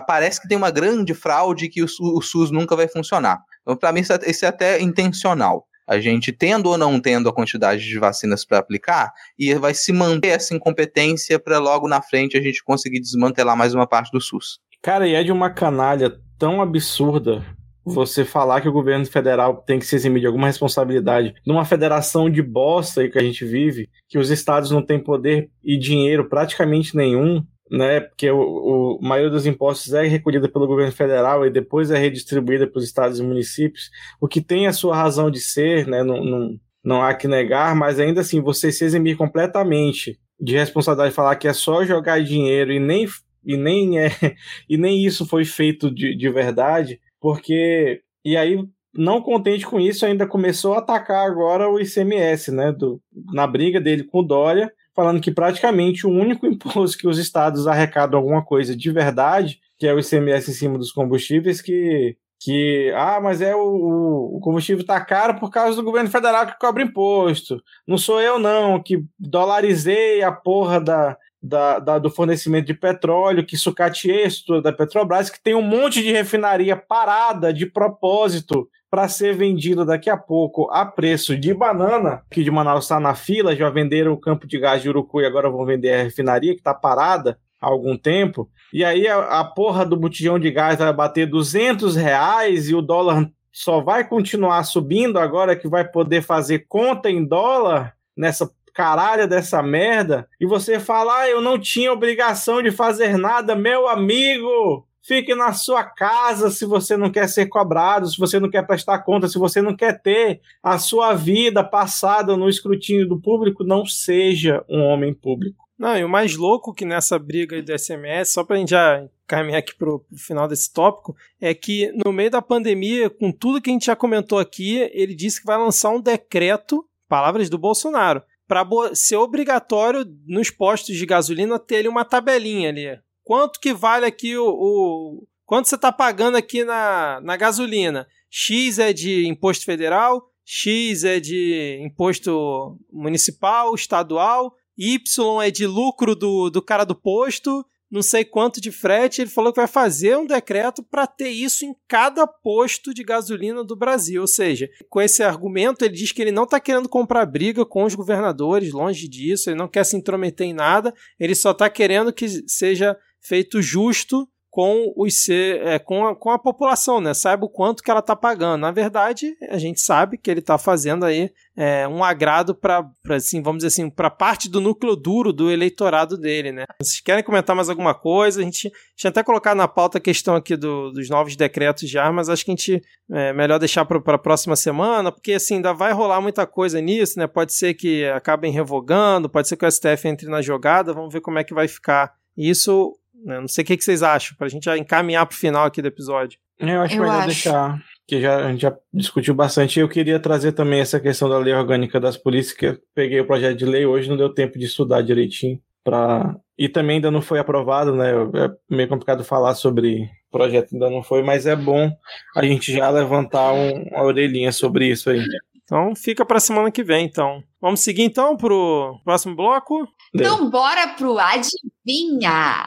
parece que tem uma grande fraude que o, SUS nunca vai funcionar. Então, para mim, é, isso é até intencional a gente tendo ou não tendo a quantidade de vacinas para aplicar, e vai se manter essa incompetência para logo na frente a gente conseguir desmantelar mais uma parte do SUS. Cara, e é de uma canalha tão absurda você falar que o governo federal tem que se eximir de alguma responsabilidade numa federação de bosta aí que a gente vive, que os estados não têm poder e dinheiro praticamente nenhum, né? Porque o, o a maioria dos impostos é recolhida pelo governo federal e depois é redistribuída para os estados e municípios, o que tem a sua razão de ser, né? Não, não, não há que negar, mas ainda assim, você se eximir completamente de responsabilidade falar que é só jogar dinheiro e nem, e nem, é, e nem isso foi feito de, de verdade, porque. E aí, não contente com isso, ainda começou a atacar agora o ICMS, né? Do, na briga dele com o Dória falando que praticamente o único imposto que os estados arrecadam alguma coisa de verdade, que é o ICMS em cima dos combustíveis, que que ah, mas é o, o combustível está caro por causa do governo federal que cobra imposto. Não sou eu não que dolarizei a porra da, da, da, do fornecimento de petróleo, que sucateei isso da Petrobras, que tem um monte de refinaria parada de propósito para ser vendido daqui a pouco a preço de banana, que de Manaus está na fila, já venderam o campo de gás de Urucu e agora vão vender a refinaria que está parada há algum tempo. E aí a, a porra do botijão de gás vai bater 200 reais e o dólar só vai continuar subindo agora que vai poder fazer conta em dólar nessa caralho dessa merda. E você fala, ah, eu não tinha obrigação de fazer nada, meu amigo. Fique na sua casa se você não quer ser cobrado, se você não quer prestar conta, se você não quer ter a sua vida passada no escrutínio do público, não seja um homem público. Não, e o mais louco que nessa briga do SMS, só para a gente já caminhar aqui para o final desse tópico, é que no meio da pandemia, com tudo que a gente já comentou aqui, ele disse que vai lançar um decreto, palavras do Bolsonaro, para ser obrigatório nos postos de gasolina ter uma tabelinha ali quanto que vale aqui o. o quanto você está pagando aqui na, na gasolina? X é de imposto federal, X é de imposto municipal, estadual, Y é de lucro do, do cara do posto, não sei quanto de frete. Ele falou que vai fazer um decreto para ter isso em cada posto de gasolina do Brasil. Ou seja, com esse argumento, ele diz que ele não está querendo comprar briga com os governadores, longe disso, ele não quer se intrometer em nada, ele só está querendo que seja feito justo com os é, com, a, com a população, né? Saiba o quanto que ela está pagando. Na verdade, a gente sabe que ele está fazendo aí é, um agrado para, assim, vamos dizer assim, para parte do núcleo duro do eleitorado dele, né? Vocês querem comentar mais alguma coisa? A gente tinha até colocado na pauta a questão aqui do, dos novos decretos já, mas acho que a gente é melhor deixar para a próxima semana, porque assim, ainda vai rolar muita coisa nisso, né? Pode ser que acabem revogando, pode ser que o STF entre na jogada, vamos ver como é que vai ficar. Isso né? Não sei o que, que vocês acham, pra gente já encaminhar pro final aqui do episódio. Eu acho eu melhor acho. deixar, que já, a gente já discutiu bastante. Eu queria trazer também essa questão da lei orgânica das polícias, que eu peguei o projeto de lei hoje, não deu tempo de estudar direitinho. Pra... E também ainda não foi aprovado, né? É meio complicado falar sobre o projeto, ainda não foi, mas é bom a gente já levantar um, uma orelhinha sobre isso aí. Então fica para semana que vem, então. Vamos seguir então pro próximo bloco? Então bora pro adivinha.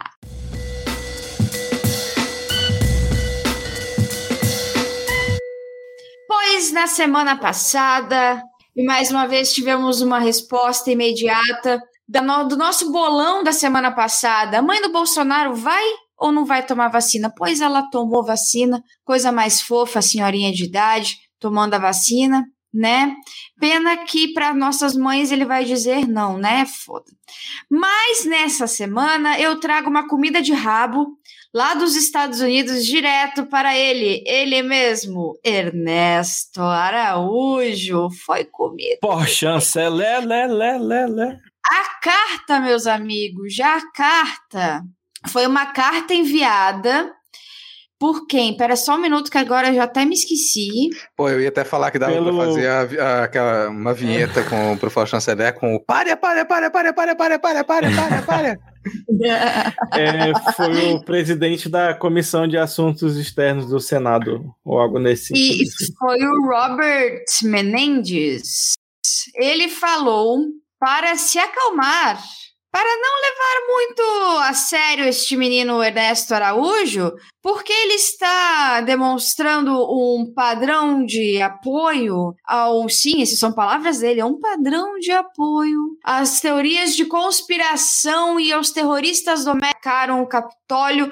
Pois na semana passada, e mais uma vez tivemos uma resposta imediata do nosso bolão da semana passada. A mãe do Bolsonaro vai ou não vai tomar vacina? Pois ela tomou vacina, coisa mais fofa, senhorinha de idade, tomando a vacina, né? Pena que para nossas mães ele vai dizer não, né? Foda. Mas nessa semana eu trago uma comida de rabo lá dos Estados Unidos, direto para ele, ele mesmo, Ernesto Araújo, foi comido. Por chanceler, lé, lé, lé, lé. A carta, meus amigos, já a carta foi uma carta enviada por quem? Pera só um minuto que agora eu já até me esqueci. Pô, eu ia até falar que dava Pelo- pra fazer a, a- aquela, uma vinheta com, pro Faustão Chanceler com o pare, pare, pare, pare, pare, pare, pare, pare, pare, pare. É, foi o presidente da Comissão de Assuntos Externos do Senado, ou algo nesse E sentido. foi o Robert Menendez. Ele falou para se acalmar, para não levar muito a sério este menino Ernesto Araújo, porque ele está demonstrando um padrão de apoio ao. Sim, essas são palavras dele, é um padrão de apoio às teorias de conspiração e aos terroristas domesticaram o Capitólio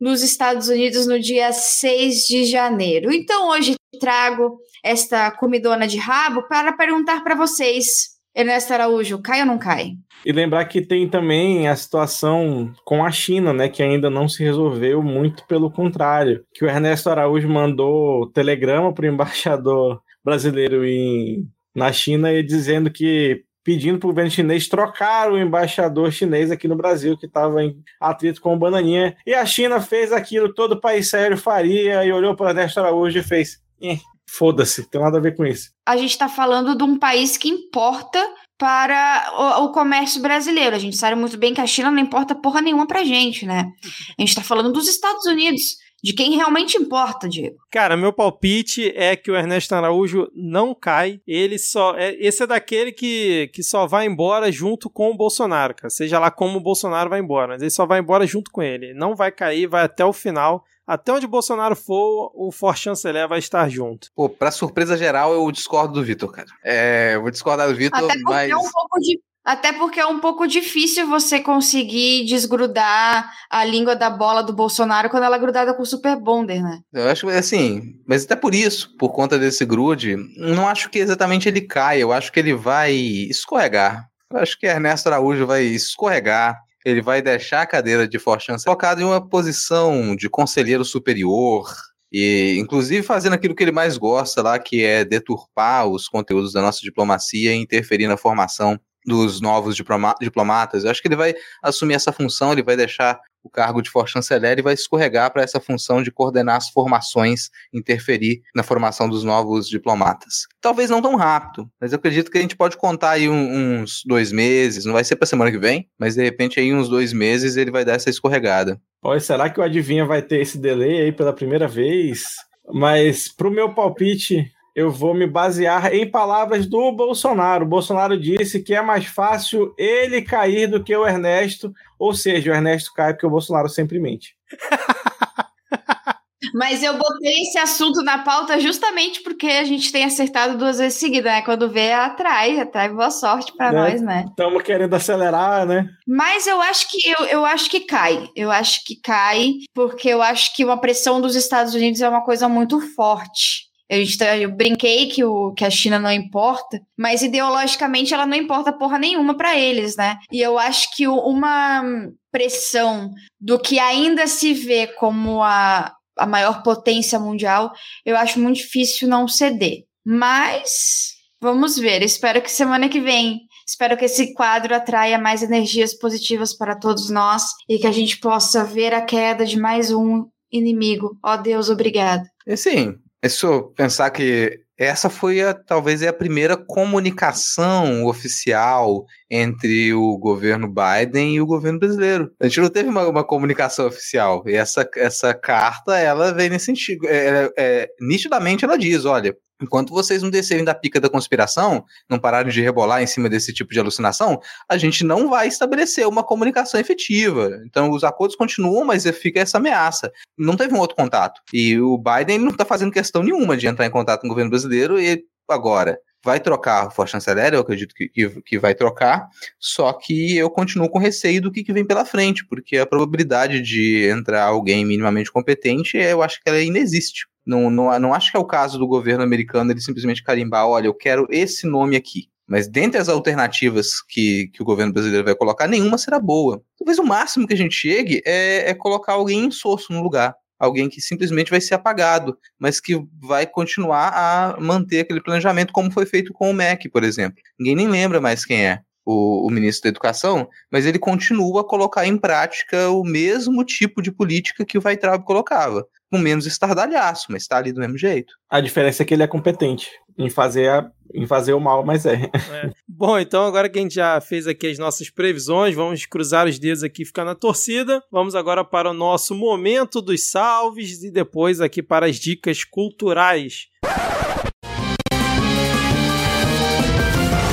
nos Estados Unidos no dia 6 de janeiro. Então hoje trago esta comidona de rabo para perguntar para vocês, Ernesto Araújo, cai ou não cai? E lembrar que tem também a situação com a China, né, que ainda não se resolveu, muito pelo contrário. Que o Ernesto Araújo mandou telegrama para o embaixador brasileiro em, na China e dizendo que pedindo para o governo chinês trocar o embaixador chinês aqui no Brasil, que estava em atrito com o Bananinha. E a China fez aquilo, todo país sério faria, e olhou para o Ernesto Araújo e fez: "Eh, foda-se, tem nada a ver com isso. A gente está falando de um país que importa para o, o comércio brasileiro. A gente sabe muito bem que a China não importa porra nenhuma pra gente, né? A gente está falando dos Estados Unidos, de quem realmente importa, Diego. Cara, meu palpite é que o Ernesto Araújo não cai. Ele só. É, esse é daquele que, que só vai embora junto com o Bolsonaro, cara. Seja lá como o Bolsonaro vai embora. Mas ele só vai embora junto com ele. Não vai cair, vai até o final. Até onde o Bolsonaro for, o For Chanceler vai estar junto. Pô, pra surpresa geral, eu discordo do Vitor, cara. É, eu vou discordar do Vitor, Até porque, mas. é um pouco di- Até porque é um pouco difícil você conseguir desgrudar a língua da bola do Bolsonaro quando ela é grudada com o Super Bonder, né? Eu acho que assim, mas até por isso, por conta desse grude, não acho que exatamente ele caia, eu acho que ele vai escorregar. Eu acho que Ernesto Araújo vai escorregar, ele vai deixar a cadeira de Forchance colocado em uma posição de conselheiro superior, e inclusive fazendo aquilo que ele mais gosta lá, que é deturpar os conteúdos da nossa diplomacia e interferir na formação dos novos diploma- diplomatas. Eu acho que ele vai assumir essa função, ele vai deixar o cargo de for-chanceler e vai escorregar para essa função de coordenar as formações, interferir na formação dos novos diplomatas. Talvez não tão rápido, mas eu acredito que a gente pode contar aí uns dois meses, não vai ser para semana que vem, mas de repente aí uns dois meses ele vai dar essa escorregada. Olha, será que o Adivinha vai ter esse delay aí pela primeira vez? Mas pro meu palpite, eu vou me basear em palavras do Bolsonaro. O Bolsonaro disse que é mais fácil ele cair do que o Ernesto, ou seja, o Ernesto cai porque o Bolsonaro sempre mente. Mas eu botei esse assunto na pauta justamente porque a gente tem acertado duas vezes seguidas, né? Quando vê, atrai, atrai boa sorte pra É. nós, né? Estamos querendo acelerar, né? Mas eu acho que eu, eu acho que cai. Eu acho que cai, porque eu acho que uma pressão dos Estados Unidos é uma coisa muito forte. Tá- eu brinquei que, o, que a China não importa, mas ideologicamente ela não importa porra nenhuma pra eles, né? E eu acho que uma pressão do que ainda se vê como a, a maior potência mundial, eu acho muito difícil não ceder. Mas vamos ver. Espero que semana que vem Espero que esse quadro atraia mais energias positivas para todos nós e que a gente possa ver a queda de mais um inimigo. Ó Deus, obrigado. E sim, é só pensar que essa foi a, talvez é a primeira comunicação oficial entre o governo Biden e o governo brasileiro. A gente não teve uma, uma comunicação oficial. E essa, essa carta, ela vem nesse sentido. É, é, nitidamente ela diz: olha, enquanto vocês não descerem da pica da conspiração, não pararem de rebolar em cima desse tipo de alucinação, a gente não vai estabelecer uma comunicação efetiva. Então, os acordos continuam, mas fica essa ameaça. Não teve um outro contato. E o Biden não está fazendo questão nenhuma de entrar em contato com o governo brasileiro e agora. Vai trocar o chanceler, eu acredito que, que, que, vai trocar, só que eu continuo com receio do que, que vem pela frente, porque a probabilidade de entrar alguém minimamente competente, eu acho que ela inexiste. Não, não, não acho que é o caso do governo americano ele simplesmente carimbar, olha, eu quero esse nome aqui. Mas dentre as alternativas que, que o governo brasileiro vai colocar, nenhuma será boa. Talvez o máximo que a gente chegue é, é colocar alguém insosso no lugar alguém que simplesmente vai ser apagado, mas que vai continuar a manter aquele planejamento, como foi feito com o MEC, por exemplo. Ninguém nem lembra mais quem é o, o, ministro da Educação, mas ele continua a colocar em prática o mesmo tipo de política que o Weitraub colocava, com menos estardalhaço, mas está ali do mesmo jeito. A diferença é que ele é competente em fazer, a, em fazer o mal, mas é. é. Bom, então agora que a gente já fez aqui as nossas previsões, vamos cruzar os dedos aqui e ficar na torcida. Vamos agora para o nosso momento dos salves e depois aqui para as dicas culturais.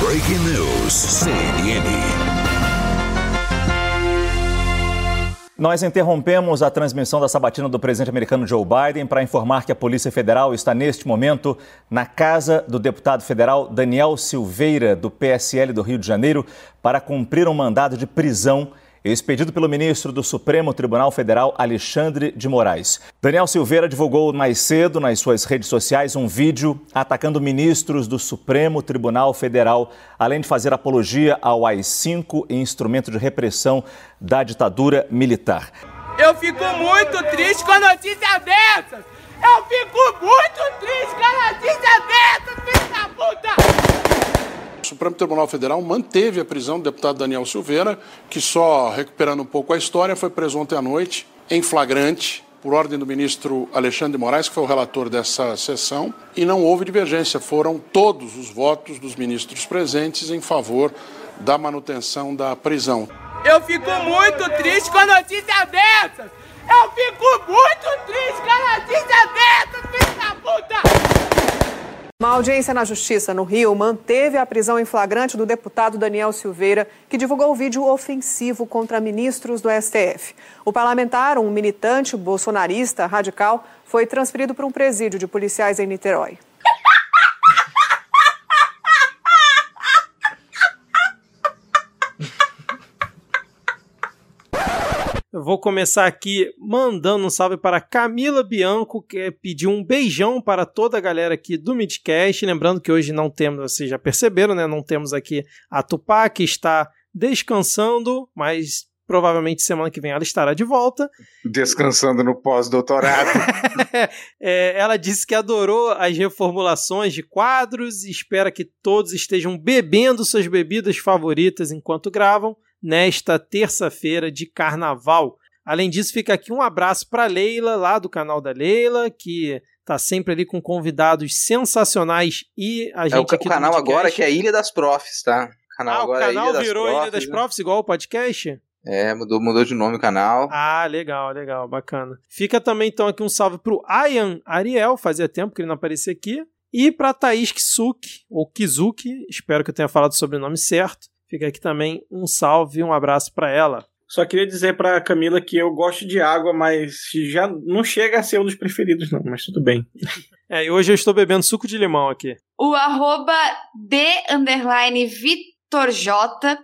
Breaking News, CNN. Nós interrompemos a transmissão da sabatina do presidente americano Joe Biden para informar que a Polícia Federal está neste momento na casa do deputado federal Daniel Silveira, do PSL do Rio de Janeiro, para cumprir um mandado de prisão expedido pelo ministro do Supremo Tribunal Federal, Alexandre de Moraes. Daniel Silveira divulgou mais cedo nas suas redes sociais um vídeo atacando ministros do Supremo Tribunal Federal, além de fazer apologia ao AI-5, instrumento de repressão da ditadura militar. Eu fico muito triste com a notícia dessas! Eu fico muito triste com a notícia dessas, filho da puta! Supremo Tribunal Federal manteve a prisão do deputado Daniel Silveira, que só recuperando um pouco a história, foi preso ontem à noite em flagrante por ordem do ministro Alexandre de Moraes, que foi o relator dessa sessão, e não houve divergência, foram todos os votos dos ministros presentes em favor da manutenção da prisão. Eu fico muito triste com a notícia dessas! Eu fico muito triste com a notícia dessas, filho da puta! Uma audiência na Justiça no Rio manteve a prisão em flagrante do deputado Daniel Silveira, que divulgou vídeo ofensivo contra ministros do STF. O parlamentar, um militante bolsonarista radical, foi transferido para um presídio de policiais em Niterói. Eu vou começar aqui mandando um salve para Camila Bianco, que pediu um beijão para toda a galera aqui do Midcast. Lembrando que hoje não temos, vocês já perceberam, né? Não temos aqui a Tupá, que está descansando, mas provavelmente semana que vem ela estará de volta. Descansando no pós-doutorado. é, ela disse que adorou as reformulações de quadros e espera que todos estejam bebendo suas bebidas favoritas enquanto gravam nesta terça-feira de carnaval. Além disso, fica aqui um abraço para Leila, lá do canal da Leila, que tá sempre ali com convidados sensacionais e a gente é, o, aqui o canal agora que é Ilha das Profs, tá? O canal ah, agora o canal é Ilha virou das Ilha das né? Profs igual o podcast? É, mudou, mudou de nome o canal. Ah, legal, legal, bacana. Fica também então aqui um salve pro Ayan Ariel, fazia tempo que ele não aparecia aqui. E para Thaís Kisuki, ou Kizuki, espero que eu tenha falado o sobrenome certo. Fica aqui também um salve e um abraço para ela. Só queria dizer para Camila que eu gosto de água, mas já não chega a ser um dos preferidos, não, mas tudo bem. é, e hoje eu estou bebendo suco de limão aqui. O arroba de underline Vitor J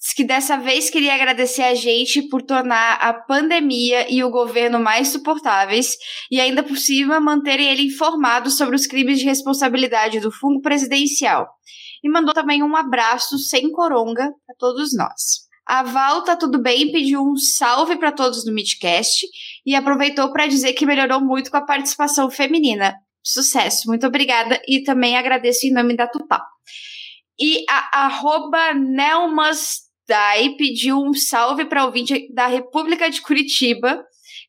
diz que dessa vez queria agradecer a gente por tornar a pandemia e o governo mais suportáveis e ainda por cima manterem ele informado sobre os crimes de responsabilidade do fundo presidencial e mandou também um abraço sem coronga para todos nós. A Val tá tudo bem, pediu um salve para todos no Midcast e aproveitou para dizer que melhorou muito com a participação feminina. Sucesso, muito obrigada e também agradeço em nome da Tupá. E a arroba Nelmasdai pediu um salve para ouvinte da República de Curitiba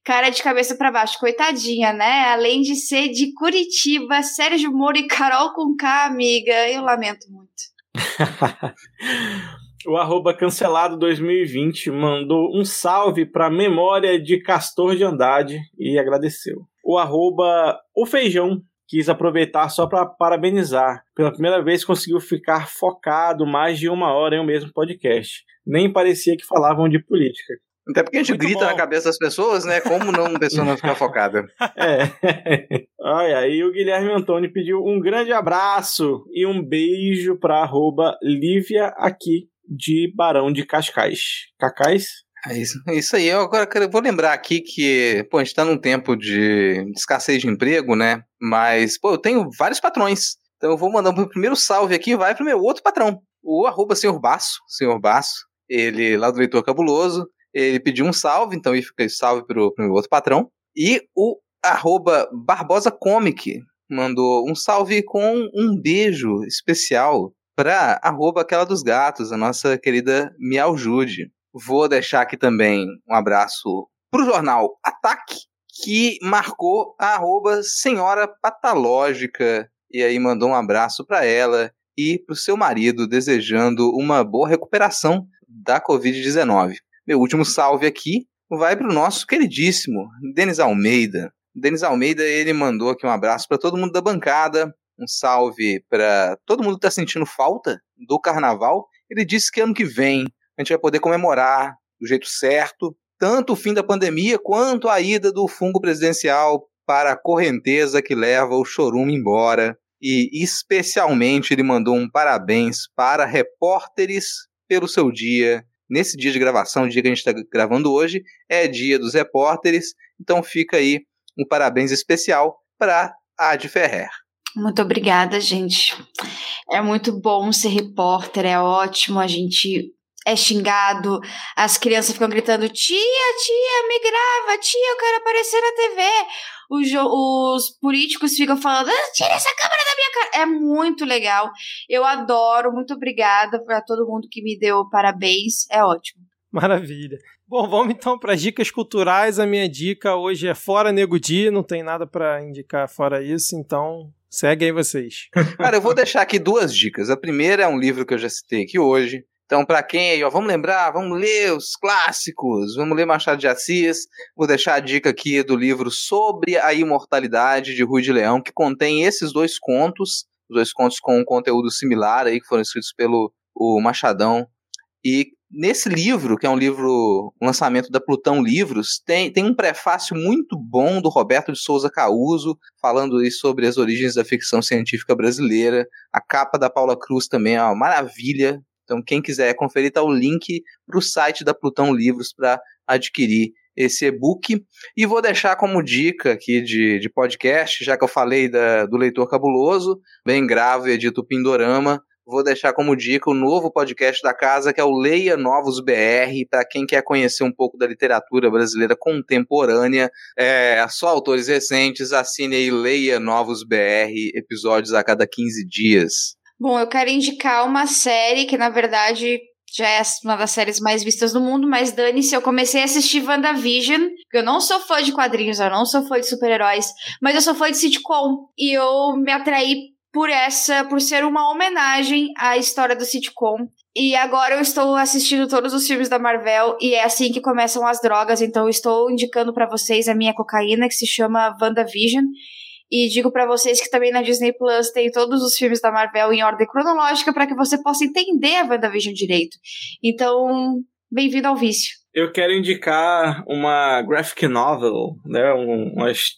cara de cabeça para baixo, coitadinha, né? Além de ser de Curitiba, Sérgio Moro e Carol com K, amiga, eu lamento muito. o arroba cancelado 2020 mandou um salve para memória de Castor de Andrade e agradeceu. O arroba o feijão quis aproveitar só para parabenizar. Pela primeira vez conseguiu ficar focado mais de uma hora em um mesmo podcast. Nem parecia que falavam de política. Até porque a gente Muito grita bom. na cabeça das pessoas, né? Como não uma pessoa não ficar focada? É. Olha, aí o Guilherme Antônio pediu um grande abraço e um beijo para arroba Lívia aqui de Barão de Cascais. Cacais? É isso, é isso aí. Eu agora eu vou lembrar aqui que, pô, a gente tá num tempo de escassez de emprego, né? Mas, pô, eu tenho vários patrões. Então eu vou mandar o primeiro salve aqui, vai pro meu outro patrão. O arroba senhor Baço, senhor Baço. Ele, lá do Leitor Cabuloso, ele pediu um salve, então ele fica salve pro, pro meu outro patrão. E o arroba Barbosa Comic mandou um salve com um beijo especial para arroba aquela dos gatos, a nossa querida Miau Jude. Vou deixar aqui também um abraço pro jornal Ataque, que marcou a arroba Senhora Patológica e aí mandou um abraço para ela e para o seu marido, desejando uma boa recuperação da Covid-19. Meu último salve aqui vai para o nosso queridíssimo Denis Almeida. Denis Almeida, ele mandou aqui um abraço para todo mundo da bancada, um salve para todo mundo que está sentindo falta do carnaval. Ele disse que ano que vem a gente vai poder comemorar do jeito certo, tanto o fim da pandemia quanto a ida do fungo presidencial para a correnteza que leva o chorume embora. E especialmente ele mandou um parabéns para repórteres pelo seu dia. Nesse dia de gravação, o dia que a gente está gravando hoje, é dia dos repórteres. Então fica aí um parabéns especial para a Ad Ferrer. Muito obrigada, gente. É muito bom ser repórter, é ótimo. A gente é xingado, as crianças ficam gritando: tia, tia, me grava, tia, eu quero aparecer na TV. Os, os políticos ficam falando: ah, tira essa câmera da minha cara. É muito legal. Eu adoro. Muito obrigada para todo mundo que me deu parabéns. É ótimo. Maravilha. Bom, vamos então para dicas culturais. A minha dica hoje é Fora Nego Dia, não tem nada para indicar fora isso, então segue aí vocês. Cara, eu vou deixar aqui duas dicas. A primeira é um livro que eu já citei aqui hoje. Então, para quem aí, ó, vamos lembrar, vamos ler os clássicos, vamos ler Machado de Assis. Vou deixar a dica aqui do livro Sobre a Imortalidade de Rui de Leão, que contém esses dois contos, os dois contos com um conteúdo similar aí que foram escritos pelo o Machadão e Nesse livro, que é um livro, um lançamento da Plutão Livros, tem, tem um prefácio muito bom do Roberto de Souza Causo, falando aí sobre as origens da ficção científica brasileira. A capa da Paula Cruz também é uma maravilha. Então, quem quiser conferir, tá o link para o site da Plutão Livros para adquirir esse e-book. E vou deixar como dica aqui de, de podcast, já que eu falei da, do Leitor Cabuloso, bem grave, edito Pindorama, vou deixar como dica o novo podcast da casa, que é o Leia Novos BR, para quem quer conhecer um pouco da literatura brasileira contemporânea. É, só autores recentes, assine aí Leia Novos BR, episódios a cada 15 dias. Bom, eu quero indicar uma série que, na verdade, já é uma das séries mais vistas do mundo, mas dane-se, eu comecei a assistir WandaVision, porque eu não sou fã de quadrinhos, eu não sou fã de super-heróis, mas eu sou fã de sitcom, e eu me atraí por essa, por ser uma homenagem à história do sitcom. E agora eu estou assistindo todos os filmes da Marvel e é assim que começam as drogas, então eu estou indicando para vocês a minha cocaína que se chama WandaVision. E digo para vocês que também na Disney Plus tem todos os filmes da Marvel em ordem cronológica para que você possa entender a WandaVision direito. Então, bem-vindo ao vício. Eu quero indicar uma graphic novel, né? Um,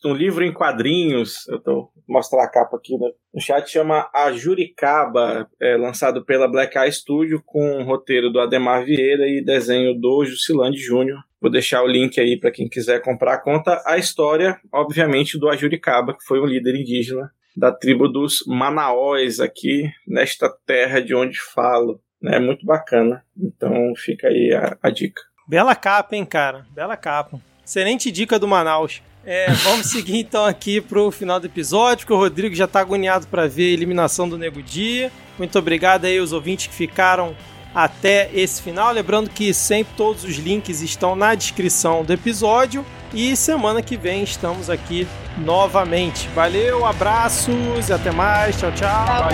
um, livro em quadrinhos. Eu tô mostrar a capa aqui né? no chat. Chama A Juricaba, é, lançado pela Black Eye Studio, com roteiro do Ademar Vieira e desenho do Jusilande Júnior. Vou deixar o link aí para quem quiser comprar. Conta a história, obviamente, do Ajuricaba, que foi um líder indígena da tribo dos Manaós aqui nesta terra de onde falo. É né? muito bacana. Então fica aí a, a dica. Bela capa, hein, cara? Bela capa. Excelente dica do Manaus. É, vamos seguir então aqui pro final do episódio, que o Rodrigo já tá agoniado para ver a eliminação do Nego Dia. Muito obrigado aí aos ouvintes que ficaram até esse final. Lembrando que sempre todos os links estão na descrição do episódio. E semana que vem estamos aqui novamente. Valeu, abraços e até mais. Tchau, tchau. Valeu.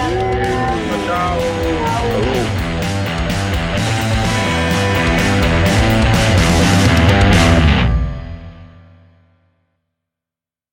Tchau, tchau.